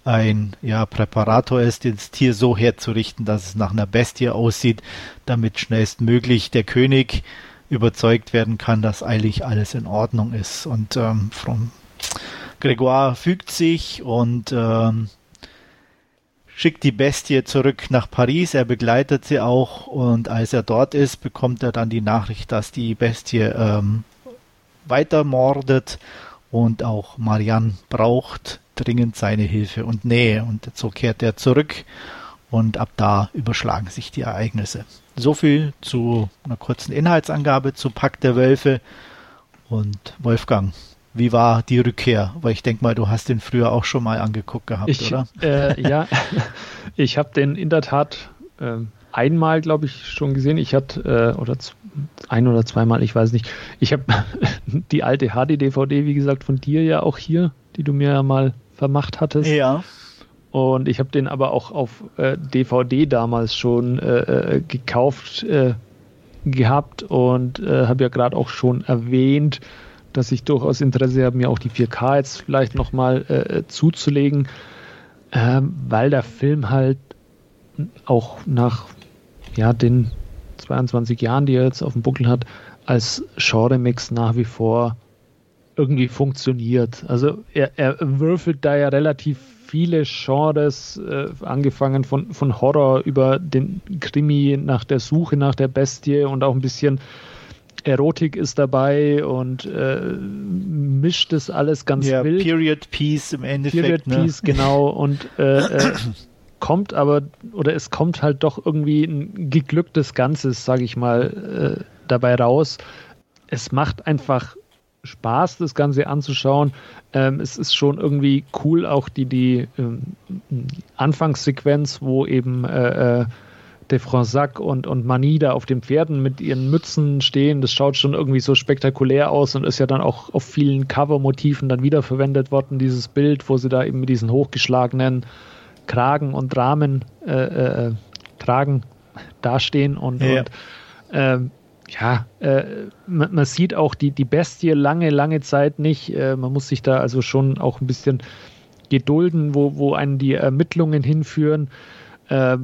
ein ja, Präparator ist, das Tier so herzurichten, dass es nach einer Bestie aussieht, damit schnellstmöglich der König überzeugt werden kann, dass eigentlich alles in Ordnung ist. Und ähm, from Grégoire fügt sich und ähm, schickt die Bestie zurück nach Paris. Er begleitet sie auch und als er dort ist, bekommt er dann die Nachricht, dass die Bestie ähm, weiter mordet und auch Marianne braucht dringend seine Hilfe und Nähe. Und so kehrt er zurück und ab da überschlagen sich die Ereignisse. So viel zu einer kurzen Inhaltsangabe zu Pakt der Wölfe. Und Wolfgang, wie war die Rückkehr? Weil ich denke mal, du hast den früher auch schon mal angeguckt gehabt, ich, oder? Äh, ja, ich habe den in der Tat äh, einmal, glaube ich, schon gesehen. Ich hatte, äh, oder ein oder zweimal, ich weiß nicht. Ich habe die alte HD-DVD, wie gesagt, von dir ja auch hier, die du mir ja mal vermacht hattest. Ja. Und ich habe den aber auch auf äh, DVD damals schon äh, äh, gekauft äh, gehabt und äh, habe ja gerade auch schon erwähnt, dass ich durchaus Interesse habe, mir auch die 4K jetzt vielleicht nochmal äh, zuzulegen, ähm, weil der Film halt auch nach ja, den 22 Jahren, die er jetzt auf dem Buckel hat, als Genre-Mix nach wie vor irgendwie funktioniert. Also er, er würfelt da ja relativ viele Genres, äh, angefangen von, von Horror über den Krimi nach der Suche nach der Bestie und auch ein bisschen Erotik ist dabei und äh, mischt das alles ganz ja, wild. Period Piece im Endeffekt. Period ne? Piece, genau. Und äh, äh, kommt aber, oder es kommt halt doch irgendwie ein geglücktes Ganzes, sage ich mal, äh, dabei raus. Es macht einfach Spaß, das Ganze anzuschauen. Ähm, es ist schon irgendwie cool, auch die, die ähm, Anfangssequenz, wo eben äh, äh, de Fronsac und, und Mani da auf den Pferden mit ihren Mützen stehen. Das schaut schon irgendwie so spektakulär aus und ist ja dann auch auf vielen Cover-Motiven dann wiederverwendet worden, dieses Bild, wo sie da eben mit diesen hochgeschlagenen Kragen und Rahmen äh, äh, Kragen dastehen und, Ja. und ähm, ja, äh, man, man sieht auch die, die Bestie lange, lange Zeit nicht. Äh, man muss sich da also schon auch ein bisschen gedulden, wo, wo einen die Ermittlungen hinführen. Äh,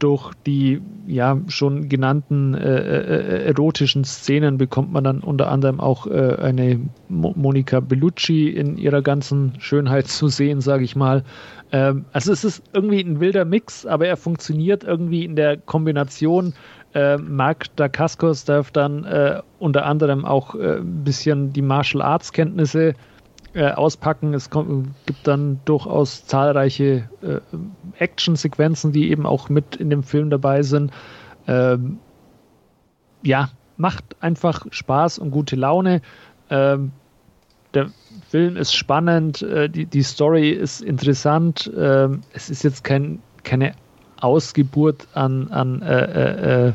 durch die ja schon genannten äh, äh, erotischen Szenen bekommt man dann unter anderem auch äh, eine Mo Monika Bellucci in ihrer ganzen Schönheit zu sehen, sage ich mal. Ähm, also es ist irgendwie ein wilder Mix, aber er funktioniert irgendwie in der Kombination äh, Marc Dacascos darf dann äh, unter anderem auch äh, ein bisschen die Martial Arts Kenntnisse äh, auspacken. Es kommt, gibt dann durchaus zahlreiche äh, Action-Sequenzen, die eben auch mit in dem Film dabei sind. Ähm, ja, macht einfach Spaß und gute Laune. Ähm, der Film ist spannend, äh, die, die Story ist interessant. Ähm, es ist jetzt kein, keine Ausgeburt an, an äh, äh,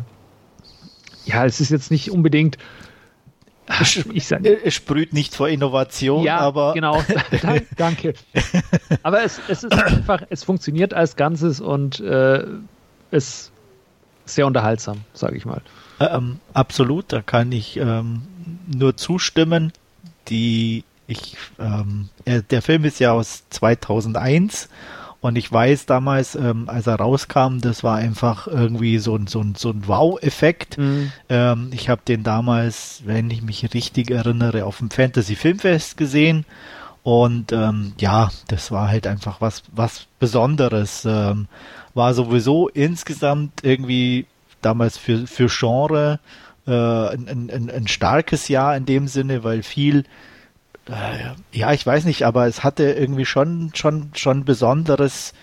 ja, es ist jetzt nicht unbedingt ich sag, es sprüht nicht vor Innovation, ja, aber genau, danke. Aber es, es ist einfach, es funktioniert als Ganzes und äh, ist sehr unterhaltsam, sage ich mal. Ähm, absolut, da kann ich ähm, nur zustimmen. Die ich, ähm, der Film ist ja aus 2001 und ich weiß damals, ähm, als er rauskam, das war einfach irgendwie so ein, so ein, so ein Wow-Effekt. Mhm. Ähm, ich habe den damals, wenn ich mich richtig erinnere, auf dem Fantasy Filmfest gesehen. Und ähm, ja, das war halt einfach was, was Besonderes. Ähm, war sowieso insgesamt irgendwie damals für, für Genre äh, ein, ein, ein starkes Jahr in dem Sinne, weil viel ja, ich weiß nicht, aber es hatte irgendwie schon, schon, schon besonderes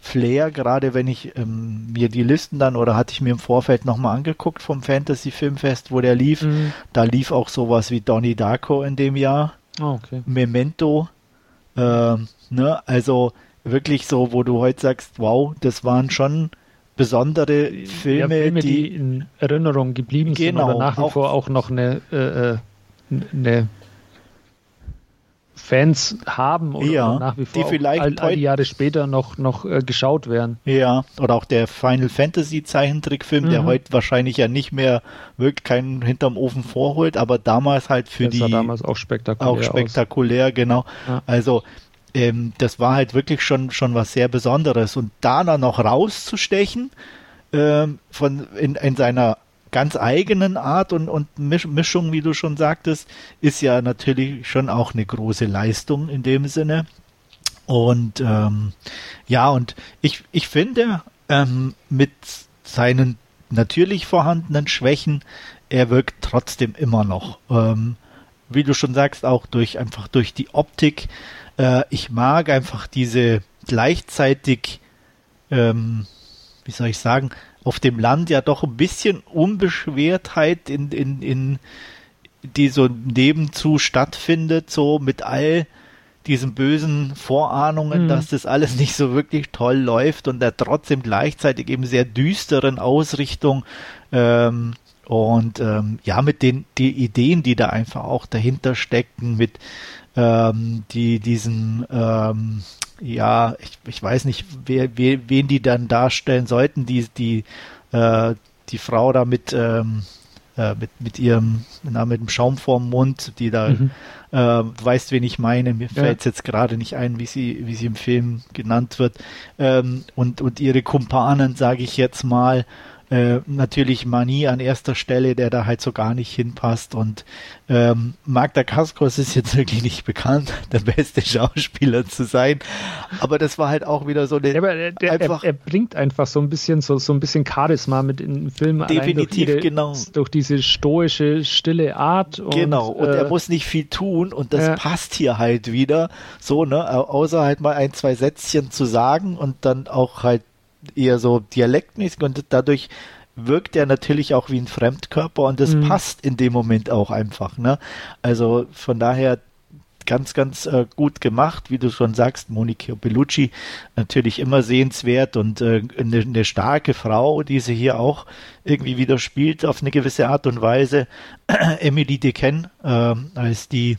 Flair, gerade wenn ich ähm, mir die Listen dann oder hatte ich mir im Vorfeld nochmal angeguckt vom Fantasy Filmfest, wo der lief. Mhm. Da lief auch sowas wie Donnie Darko in dem Jahr. Oh, okay. Memento. Äh, ne? Also wirklich so, wo du heute sagst, wow, das waren schon besondere Filme, ja, Filme die, die, in Erinnerung geblieben genau, sind oder nach wie auch, vor auch noch eine, äh, äh eine Fans haben oder, ja, nach wie vor die vielleicht all, all, die Jahre später noch, noch äh, geschaut werden. Ja, oder auch der Final Fantasy Zeichentrickfilm, mhm. der heute wahrscheinlich ja nicht mehr wirklich keinen hinterm Ofen vorholt, aber damals halt für das die. Das war damals auch spektakulär. Auch spektakulär, aus. genau. Ja. Also, ähm, das war halt wirklich schon, schon was sehr Besonderes. Und da dann noch rauszustechen, ähm, von, in, in seiner ganz eigenen Art und, und Mischung, wie du schon sagtest, ist ja natürlich schon auch eine große Leistung in dem Sinne. Und ähm, ja, und ich, ich finde, ähm, mit seinen natürlich vorhandenen Schwächen, er wirkt trotzdem immer noch. Ähm, wie du schon sagst, auch durch einfach durch die Optik. Äh, ich mag einfach diese gleichzeitig, ähm, wie soll ich sagen, auf dem Land ja doch ein bisschen Unbeschwertheit in, in, in die so nebenzu stattfindet, so mit all diesen bösen Vorahnungen, mhm. dass das alles nicht so wirklich toll läuft und der trotzdem gleichzeitig eben sehr düsteren Ausrichtung ähm, und ähm, ja, mit den die Ideen, die da einfach auch dahinter stecken, mit ähm, die diesen ähm, ja, ich, ich weiß nicht, wer, wer, wen die dann darstellen sollten, die, die, äh, die Frau da mit, ähm, äh, mit, mit ihrem, na, mit dem Schaum vorm Mund, die da, mhm. äh, du weißt, wen ich meine, mir ja. fällt es jetzt gerade nicht ein, wie sie, wie sie im Film genannt wird, ähm, und, und ihre Kumpanen, sage ich jetzt mal, äh, natürlich Mani an erster Stelle, der da halt so gar nicht hinpasst. Und ähm, Magda Kaskos ist jetzt wirklich nicht bekannt, der beste Schauspieler zu sein. Aber das war halt auch wieder so eine. Ja, der, der, einfach, er, er, bringt einfach so ein bisschen so, so ein bisschen Charisma mit in den Film. Definitiv, durch ihre, genau. Durch diese stoische, stille Art. Und, genau, und äh, er muss nicht viel tun und das ja. passt hier halt wieder. So, ne? Außer halt mal ein, zwei Sätzchen zu sagen und dann auch halt eher so dialektmäßig und dadurch wirkt er natürlich auch wie ein Fremdkörper und das mhm. passt in dem Moment auch einfach. Ne? Also von daher ganz, ganz äh, gut gemacht, wie du schon sagst, Monica Bellucci natürlich immer sehenswert und äh, eine, eine, starke Frau, die sie hier auch irgendwie wieder spielt auf eine gewisse Art und Weise. Emily Dequenne äh, als die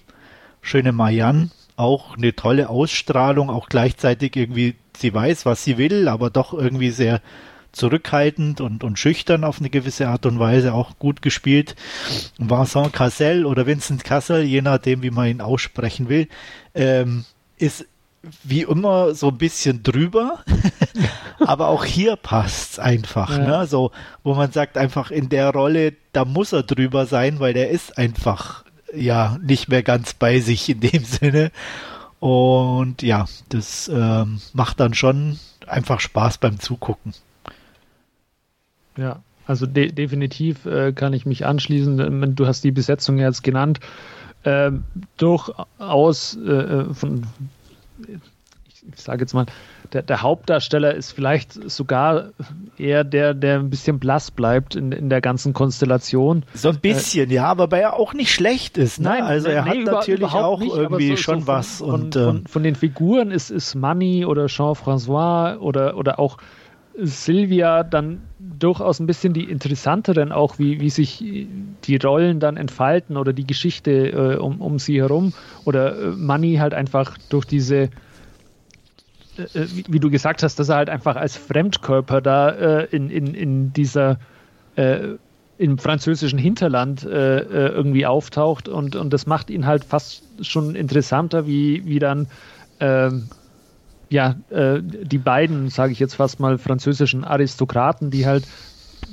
schöne Marianne, auch eine tolle Ausstrahlung, auch gleichzeitig irgendwie sie weiß, was sie will, aber doch irgendwie sehr zurückhaltend und, und schüchtern auf eine gewisse Art und Weise auch gut gespielt. Vincent Cassel oder Vincent Cassel, je nachdem, wie man ihn aussprechen will, ähm, ist wie immer so ein bisschen drüber, aber auch hier passt's einfach, ja. ne? So, wo man sagt einfach in der Rolle, da muss er drüber sein, weil der ist einfach ja nicht mehr ganz bei sich in dem Sinne und ja, das ähm, macht dann schon einfach Spaß beim Zugucken. Ja, also de definitiv äh, kann ich mich anschließen. Ähm, du hast die Besetzung jetzt genannt. Äh, durchaus äh, äh von, ich sage jetzt mal, der, der, Hauptdarsteller ist vielleicht sogar eher der, der ein bisschen blass bleibt in, in der ganzen Konstellation. So ein bisschen, äh, ja, aber weil er auch nicht schlecht ist. Ne? Nein, also er nee, hat über, natürlich auch nicht, irgendwie so, schon so von, was. Und, von, von, ähm, von, den Figuren ist, ist Manny oder Jean-François oder, oder auch Sylvia dann durchaus ein bisschen die interessanteren, auch wie, wie sich die Rollen dann entfalten oder die Geschichte äh, um, um sie herum. Oder äh, Manny halt einfach durch diese äh, wie, wie, du gesagt hast, dass er halt einfach als Fremdkörper da äh, in, in, in dieser äh, im französischen Hinterland äh, äh, irgendwie auftaucht und, und das macht ihn halt fast schon interessanter, wie, wie dann ähm, ja, die beiden, sage ich jetzt fast mal, französischen Aristokraten, die halt,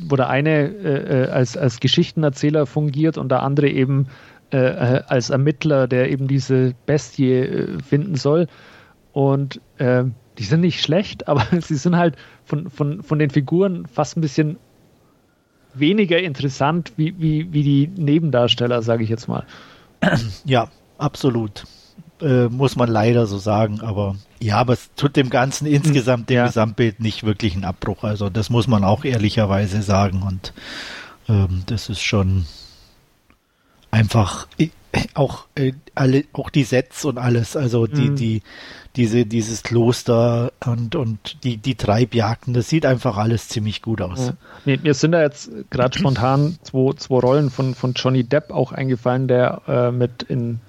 wo der eine als, als Geschichtenerzähler fungiert und der andere eben als Ermittler, der eben diese Bestie finden soll. Und äh, die sind nicht schlecht, aber sie sind halt von, von, von den Figuren fast ein bisschen weniger interessant wie, wie, wie die Nebendarsteller, sage ich jetzt mal. Ja, absolut. äh, muss man leider so sagen. Aber ja, aber es tut dem Ganzen insgesamt, dem ja. Gesamtbild nicht wirklich einen Abbruch. Also das muss man auch ehrlicherweise sagen. Und ähm, das ist schon einfach auch äh, alle, auch die Sets und alles, also die, mhm. die, diese, dieses Kloster und, und die, die Treibjagden, das sieht einfach alles ziemlich gut aus. Ja. Mir, mir sind da jetzt gerade spontan zwei, zwei Rollen von, von Johnny Depp auch eingefallen, der äh, mit in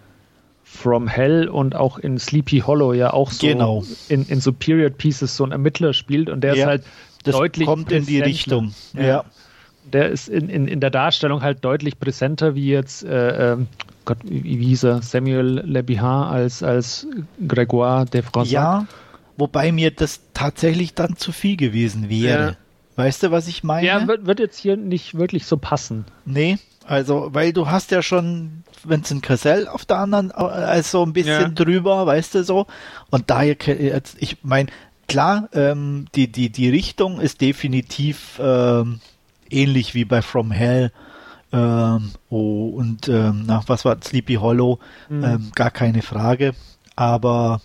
From Hell und auch in Sleepy Hollow ja auch so genau. in, in so Period Pieces so ein Ermittler spielt und der ja, ist halt das deutlich kommt in die Richtung. Ja. ja. Der ist in, in, in der Darstellung halt deutlich präsenter wie jetzt äh, ähm, Gott, wie hieß er, Samuel Le Bihan als, als Grégoire de Fronsac. Ja, wobei mir das tatsächlich dann zu viel gewesen wäre. Ja. Weißt du, was ich meine? Ja, wird, wird jetzt hier nicht wirklich so passen. Nee, also, weil du hast ja schon Vincent Cassell auf der anderen, also ein bisschen ja. drüber, weißt du so. Und daher, jetzt, ich meine, klar, ähm, die, die, die Richtung ist definitiv ähm, ähnlich wie bei From Hell ähm, oh, und ähm, nach was war Sleepy Hollow, mhm. ähm, gar keine Frage. Aber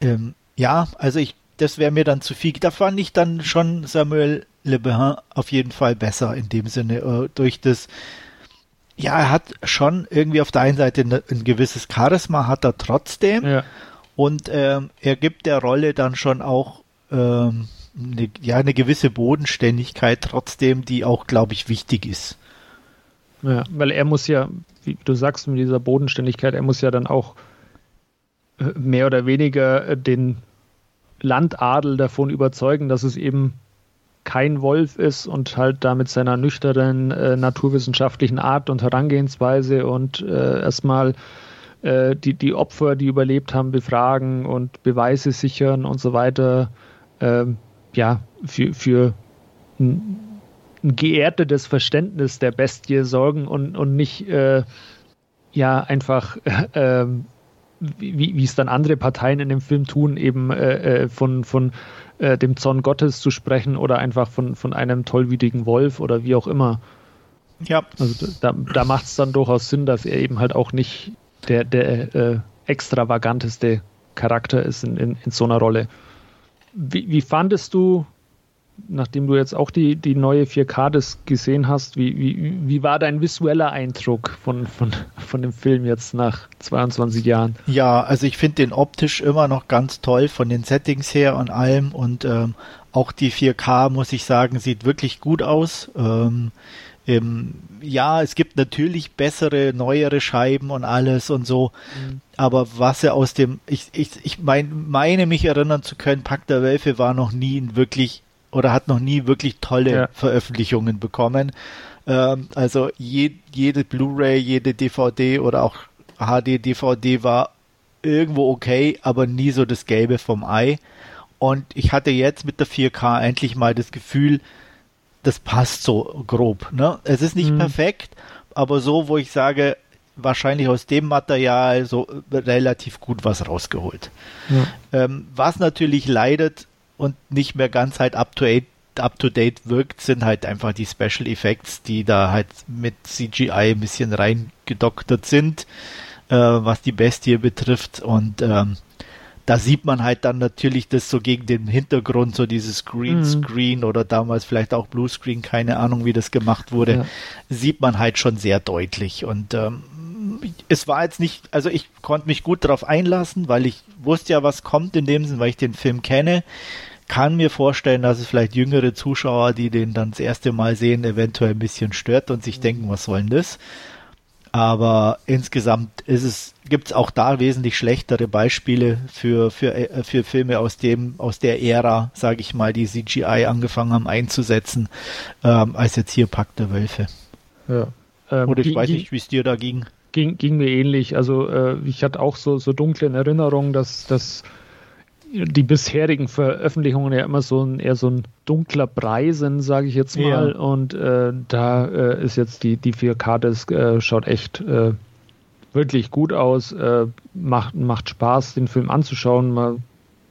ähm, ja, also ich, das wäre mir dann zu viel. Da fand ich dann schon Samuel Le auf jeden Fall besser in dem Sinne äh, durch das. Ja, er hat schon irgendwie auf der einen Seite ein, ein gewisses Charisma, hat er trotzdem. Ja. Und ähm, er gibt der Rolle dann schon auch ähm, eine, ja, eine gewisse Bodenständigkeit trotzdem, die auch, glaube ich, wichtig ist. Ja, weil er muss ja, wie du sagst, mit dieser Bodenständigkeit, er muss ja dann auch äh, mehr oder weniger äh, den Landadel davon überzeugen, dass es eben kein Wolf ist und halt da mit seiner nüchternen äh, naturwissenschaftlichen Art und Herangehensweise und äh, erstmal äh, die, die Opfer, die überlebt haben, befragen und Beweise sichern und so weiter. Ähm, ja, für, für ein, ein geerdetes Verständnis der Bestie sorgen und, und nicht äh, ja einfach äh, wie, wie es dann andere Parteien in dem Film tun, eben äh, äh, von, von äh, dem Zorn Gottes zu sprechen oder einfach von, von einem tollwütigen Wolf oder wie auch immer. Ja. Also da, da macht es dann durchaus Sinn, dass er eben halt auch nicht der, der äh, extravaganteste Charakter ist in, in, in so einer Rolle. Wie, wie fandest du nachdem du jetzt auch die, die neue 4K das gesehen hast, wie, wie, wie war dein visueller Eindruck von, von, von dem Film jetzt nach 22 Jahren? Ja, also ich finde den optisch immer noch ganz toll von den Settings her und allem und ähm, auch die 4K, muss ich sagen, sieht wirklich gut aus. Ähm, ähm, ja, es gibt natürlich bessere, neuere Scheiben und alles und so, mhm. aber was er aus dem, ich, ich, ich mein, meine mich erinnern zu können, Pakt der Wölfe war noch nie ein wirklich oder hat noch nie wirklich tolle ja. Veröffentlichungen bekommen. Ähm, also je, jede Blu-ray, jede DVD oder auch HD-DVD war irgendwo okay, aber nie so das Gelbe vom Ei. Und ich hatte jetzt mit der 4K endlich mal das Gefühl, das passt so grob. Ne? Es ist nicht mhm. perfekt, aber so, wo ich sage, wahrscheinlich aus dem Material so relativ gut was rausgeholt. Ja. Ähm, was natürlich leidet, und nicht mehr ganz halt up to date up to date wirkt, sind halt einfach die Special Effects, die da halt mit CGI ein bisschen reingedoktert sind, äh, was die Bestie betrifft. Und ähm, da sieht man halt dann natürlich das so gegen den Hintergrund, so dieses Greenscreen mhm. oder damals vielleicht auch Bluescreen, keine Ahnung, wie das gemacht wurde, ja. sieht man halt schon sehr deutlich. Und ähm, es war jetzt nicht, also ich konnte mich gut darauf einlassen, weil ich wusste ja, was kommt in dem Sinn, weil ich den Film kenne kann mir vorstellen, dass es vielleicht jüngere Zuschauer, die den dann das erste Mal sehen, eventuell ein bisschen stört und sich denken, was soll denn das? Aber insgesamt ist es, gibt es auch da wesentlich schlechtere Beispiele für, für, äh, für Filme aus dem, aus der Ära, sage ich mal, die CGI angefangen haben einzusetzen, ähm, als jetzt hier Pakt der Wölfe. Ja. Ähm, Oder ich weiß nicht, wie es dir da ging. Ging, ging mir ähnlich. Also äh, ich hatte auch so, so dunkle Erinnerungen, dass, dass die bisherigen Veröffentlichungen ja immer so ein eher so ein dunkler Brei sind, sage ich jetzt mal. Ja. Und äh, da äh, ist jetzt die, die 4K, das äh, schaut echt äh, wirklich gut aus, äh, macht, macht Spaß, den Film anzuschauen. Man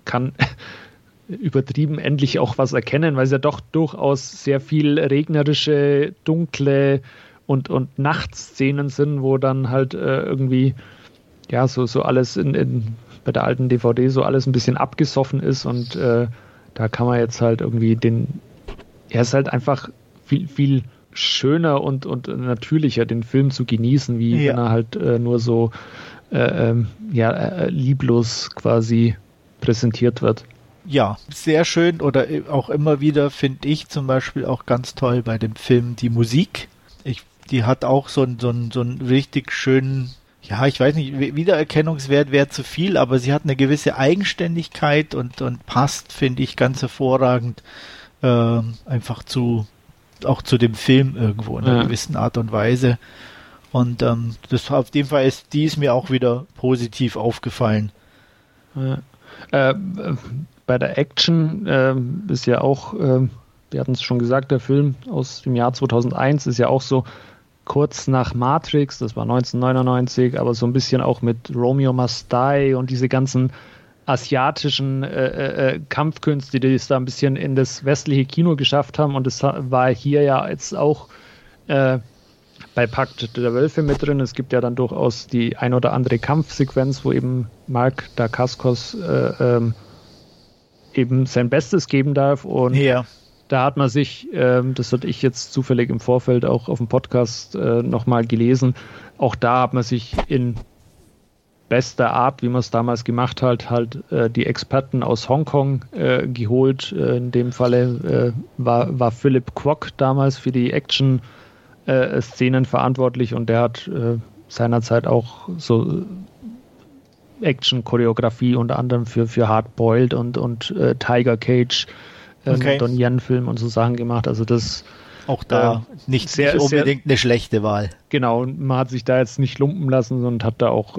kann übertrieben endlich auch was erkennen, weil es ja doch durchaus sehr viel regnerische, dunkle und, und Nachtszenen sind, wo dann halt äh, irgendwie ja, so, so alles in, in, bei der alten DVD so alles ein bisschen abgesoffen ist und äh, da kann man jetzt halt irgendwie den, er ist halt einfach viel, viel schöner und, und natürlicher, den Film zu genießen, wie ja. wenn er halt äh, nur so äh, ähm, ja, äh, lieblos quasi präsentiert wird. Ja, sehr schön oder auch immer wieder finde ich zum Beispiel auch ganz toll bei dem Film die Musik. Ich, die hat auch so einen so so einen richtig schönen ja, ich weiß nicht, Wiedererkennungswert wäre zu viel, aber sie hat eine gewisse Eigenständigkeit und, und passt, finde ich, ganz hervorragend äh, einfach zu, auch zu dem Film irgendwo in einer ja. gewissen Art und Weise. Und ähm, das auf jeden Fall ist, die ist mir auch wieder positiv aufgefallen. Ja. Äh, bei der Action äh, ist ja auch, äh, wir hatten es schon gesagt, der Film aus dem Jahr 2001 ist ja auch so kurz nach Matrix, das war 1999, aber so ein bisschen auch mit Romeo Must Die und diese ganzen asiatischen äh, äh, äh, Kampfkünste, die es da ein bisschen in das westliche Kino geschafft haben. Und es war hier ja jetzt auch äh, bei Pakt der Wölfe mit drin. Es gibt ja dann durchaus die ein oder andere Kampfsequenz, wo eben Mark Dacascos äh, ähm, eben sein Bestes geben darf. Und ja. Da hat man sich, ähm, das hatte ich jetzt zufällig im Vorfeld auch auf dem Podcast äh, nochmal gelesen, auch da hat man sich in bester Art, wie man es damals gemacht hat, halt äh, die Experten aus Hongkong äh, geholt. Äh, in dem Falle äh, war, war Philip Kwok damals für die Action-Szenen äh, verantwortlich und der hat äh, seinerzeit auch so Action-Choreografie unter anderem für, für Hard Boiled und, und Tiger Cage, okay. Don Yen-Film und so Sachen gemacht. Also das auch da nicht, sehr, nicht unbedingt sehr, eine schlechte Wahl. Genau, man hat sich da jetzt nicht lumpen lassen und hat da auch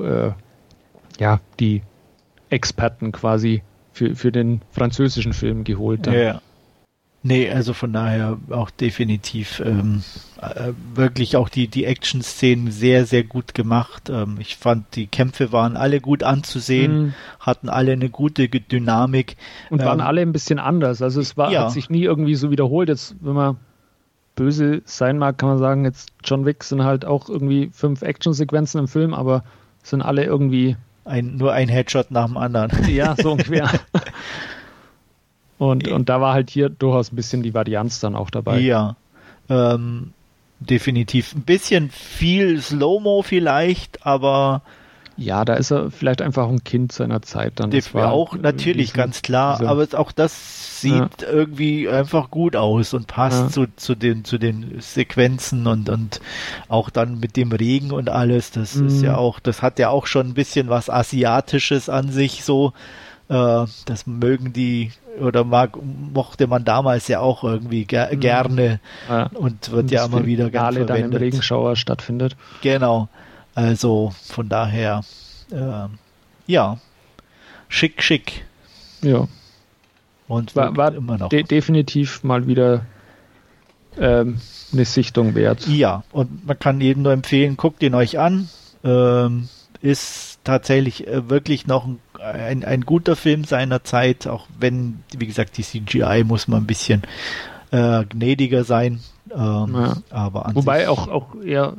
ja, die Experten quasi für, für den französischen Film geholt. Dann. Ja. Nee, also von daher auch definitiv ähm, äh, wirklich auch die, die Action-Szenen sehr, sehr gut gemacht. Ähm, ich fand, die Kämpfe waren alle gut anzusehen, mhm. hatten alle eine gute Dynamik. Und waren ähm, alle ein bisschen anders. Also es war, ja. hat sich nie irgendwie so wiederholt. Jetzt, wenn man böse sein mag, kann man sagen, jetzt John Wick sind halt auch irgendwie fünf Action-Sequenzen im Film, aber sind alle irgendwie ein, nur ein Headshot nach dem anderen. Ja, so ungefähr. Und, und da war halt hier durchaus ein bisschen die Varianz dann auch dabei. Ja, ähm, definitiv. Ein bisschen viel Slow-Mo vielleicht, aber ja, da ist er vielleicht einfach ein Kind seiner Zeit dann. Das war auch natürlich, ganz klar, diese, aber auch das sieht ja. irgendwie einfach gut aus und passt ja. zu, zu, den, zu den Sequenzen und, und auch dann mit dem Regen und alles. Das mhm. ist ja auch, das hat ja auch schon ein bisschen was Asiatisches an sich so. Äh, das mögen die oder mag, mochte man damals ja auch irgendwie ger mhm. gerne ja. und wird und ja immer wieder gerne verwendet. dann im Regenschauer stattfindet. Genau. Also von daher, äh, ja, schick, schick. Ja. Und war, war immer noch. De definitiv mal wieder ähm, eine Sichtung wert. Ja, und man kann jedem nur empfehlen, guckt ihn euch an. Ähm, ist tatsächlich äh, wirklich noch ein, ein, ein, guter Film seiner Zeit, auch wenn, wie gesagt, die CGI muss man ein bisschen äh, gnädiger sein. Ähm, ja. aber Wobei auch, auch eher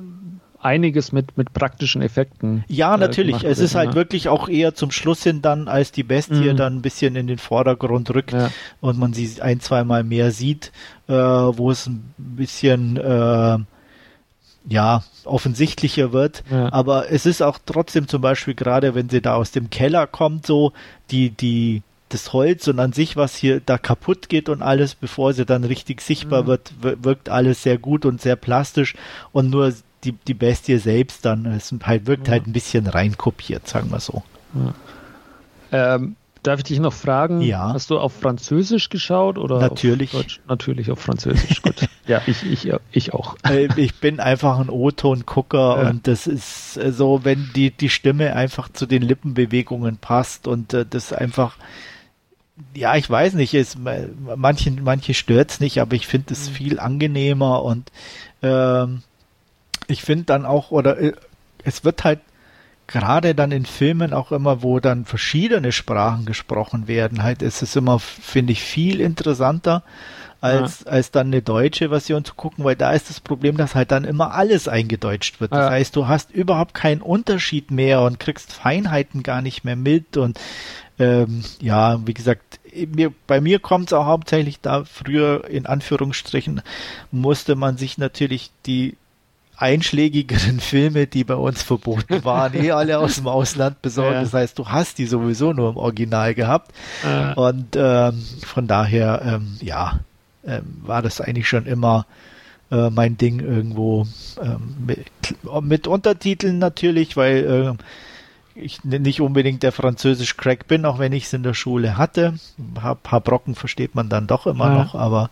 einiges mit, mit praktischen Effekten. Ja, äh, natürlich. es ist halt ja. wirklich auch eher zum Schluss hin dann, als die Bestie mhm. dann ein bisschen in den Vordergrund rückt ja. und man sie ein, zweimal mehr sieht, äh, wo es ein bisschen äh, ja, offensichtlicher wird. Ja. Aber es ist auch trotzdem zum Beispiel gerade, wenn sie da aus dem Keller kommt, so die, die, das Holz und an sich, was hier da kaputt geht und alles, bevor sie dann richtig sichtbar mhm. wird, wirkt alles sehr gut und sehr plastisch und nur die, die Bestie selbst dann, es halt, wirkt ja. halt ein bisschen reinkopiert, sagen wir so. Ja. Ähm, darf ich dich noch fragen? Ja. Hast du auf Französisch geschaut oder Natürlich. Auf Deutsch? Natürlich auf Französisch, gut. ja, ich, ich, ich auch. Äh, ich bin einfach ein O-Ton-Gucker ja. und das ist äh, so, wenn die, die Stimme einfach zu den Lippenbewegungen passt und äh, das einfach ja, ich weiß nicht, es, manche, manche stört's nicht, aber ich finde es mhm. viel angenehmer und ähm, ich finde dann auch, oder es wird halt gerade dann in Filmen auch immer, wo dann verschiedene Sprachen gesprochen werden, halt ist es immer, finde ich, viel interessanter als, ja. als dann eine deutsche Version zu gucken, weil da ist das Problem, dass halt dann immer alles eingedeutscht wird. Das ja. heißt, du hast überhaupt keinen Unterschied mehr und kriegst Feinheiten gar nicht mehr mit und ähm, ja, wie gesagt, mir, bei mir kommt es auch hauptsächlich da, früher in Anführungsstrichen musste man sich natürlich die einschlägigeren Filme, die bei uns verboten waren, eh alle aus dem Ausland besorgt. Ja. Das heißt, du hast die sowieso nur im Original gehabt. Ja. Und ähm, von daher, ähm, ja, ähm, war das eigentlich schon immer äh, mein Ding irgendwo ähm, mit, mit, Untertiteln natürlich, weil äh, ich nicht unbedingt der französisch Crack bin, auch wenn ich es in der Schule hatte. Ein paar, paar, Brocken versteht man dann doch immer ja. noch, aber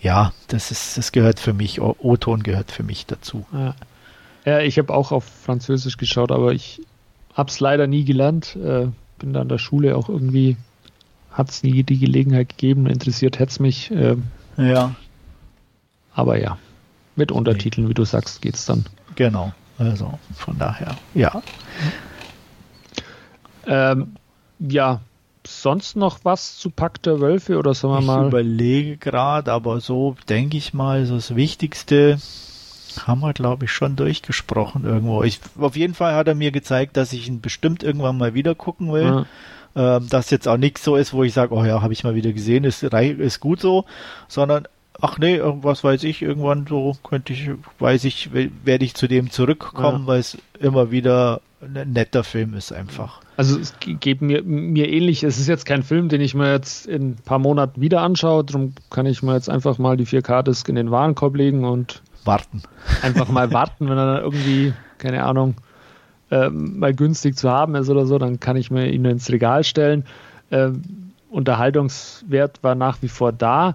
ja, das ist, das gehört für mich, O-Ton gehört für mich dazu. Ja, ja ich habe auch auf Französisch geschaut, aber ich habe es leider nie gelernt. Äh, bin da in der Schule auch irgendwie, hat es nie die Gelegenheit gegeben, interessiert hätte es mich. Äh, ja. Aber ja, mit Untertiteln, wie du sagst, geht es dann. Genau, also von daher, ja. Ähm, ja, sonst noch was zu Pakt der Wölfe oder sollen wir ich mal? Ich überlege gerade, aber so denke ich mal, so das Wichtigste haben wir, glaube ich, schon durchgesprochen irgendwo. Ich, auf jeden Fall hat er mir gezeigt, dass ich ihn bestimmt irgendwann mal wieder gucken will. Ja. Ähm, dass jetzt auch nichts so ist, wo ich sage, oh ja, habe ich mal wieder gesehen, ist, ist gut so, sondern ach nee, was weiß ich, irgendwann so könnte ich, weiß ich, werde ich zu dem zurückkommen, ja. weil es immer wieder ein netter Film ist einfach. Also es geht mir, mir ähnlich. Es ist jetzt kein Film, den ich mir jetzt in ein paar Monaten wieder anschaue. Darum kann ich mir jetzt einfach mal die 4K-Disc in den Warenkorb legen und warten. Einfach mal warten, wenn er dann irgendwie, keine Ahnung, ähm, mal günstig zu haben ist oder so, dann kann ich mir ihn ins Regal stellen. Ähm, Unterhaltungswert war nach wie vor da.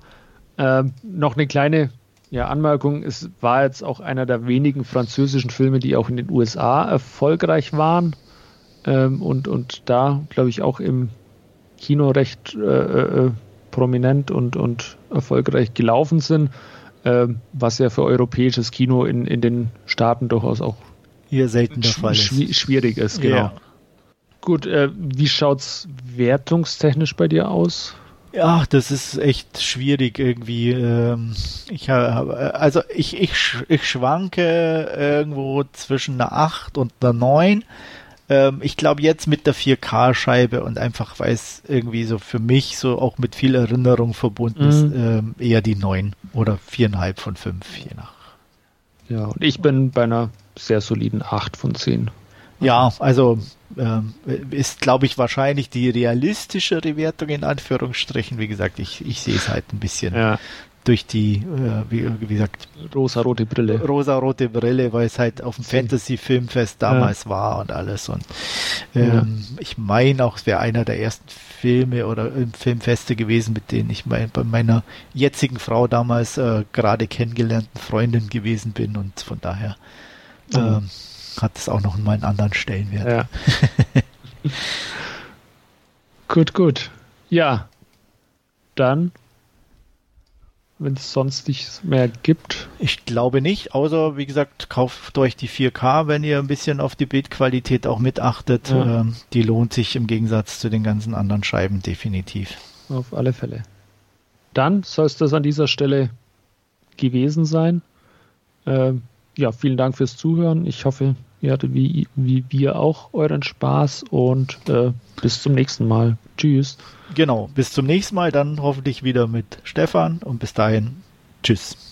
Ähm, noch eine kleine ja, Anmerkung, es war jetzt auch einer der wenigen französischen Filme, die auch in den USA erfolgreich waren ähm, und, und da, glaube ich, auch im Kino recht äh, äh, prominent und, und erfolgreich gelaufen sind, äh, was ja für europäisches Kino in, in den Staaten durchaus auch hier selten der Fall ist. schwierig ist, genau. Ja. Gut, äh, wie es wertungstechnisch bei dir aus? Ja, das ist echt schwierig irgendwie. Ähm, ich habe, also ich, ich, ich schwanke irgendwo zwischen einer 8 und einer 9. Ähm, ich glaube jetzt mit der 4K-Scheibe und einfach, weil es irgendwie so für mich so auch mit viel Erinnerung verbunden mhm. ist, ähm, eher die 9 oder 4,5 von 5, je nach. Ja, und ich bin bei einer sehr soliden 8 von 10. Ja, also ist, glaube ich, wahrscheinlich die realistischere Wertung in Anführungsstrichen. Wie gesagt, ich, ich sehe es halt ein bisschen ja. durch die, äh, wie, wie, gesagt, rosa-rote Brille. Rosa-rote Brille, weil es halt auf dem Fantasy-Filmfest damals ja. war und alles. Und ähm, ja. ich meine auch, es wäre einer der ersten Filme oder Filmfeste gewesen, mit denen ich mein, bei meiner jetzigen Frau damals äh, gerade kennengelernten Freundin gewesen bin und von daher. Mhm. Ähm, hat es auch noch mal einen anderen Stellenwert. Ja. gut, gut. Ja, dann, wenn es sonst nichts mehr gibt. Ich glaube nicht, außer wie gesagt, kauft euch die 4K, wenn ihr ein bisschen auf die Bildqualität auch mitachtet. Ja. Ähm, die lohnt sich im Gegensatz zu den ganzen anderen Scheiben definitiv. Auf alle Fälle. Dann soll es das an dieser Stelle gewesen sein. Ähm, ja, vielen Dank fürs Zuhören. Ich hoffe, ihr hattet wie, wie wir auch euren Spaß und äh, bis zum nächsten Mal. Tschüss. Genau, bis zum nächsten Mal, dann hoffentlich wieder mit Stefan und bis dahin, tschüss.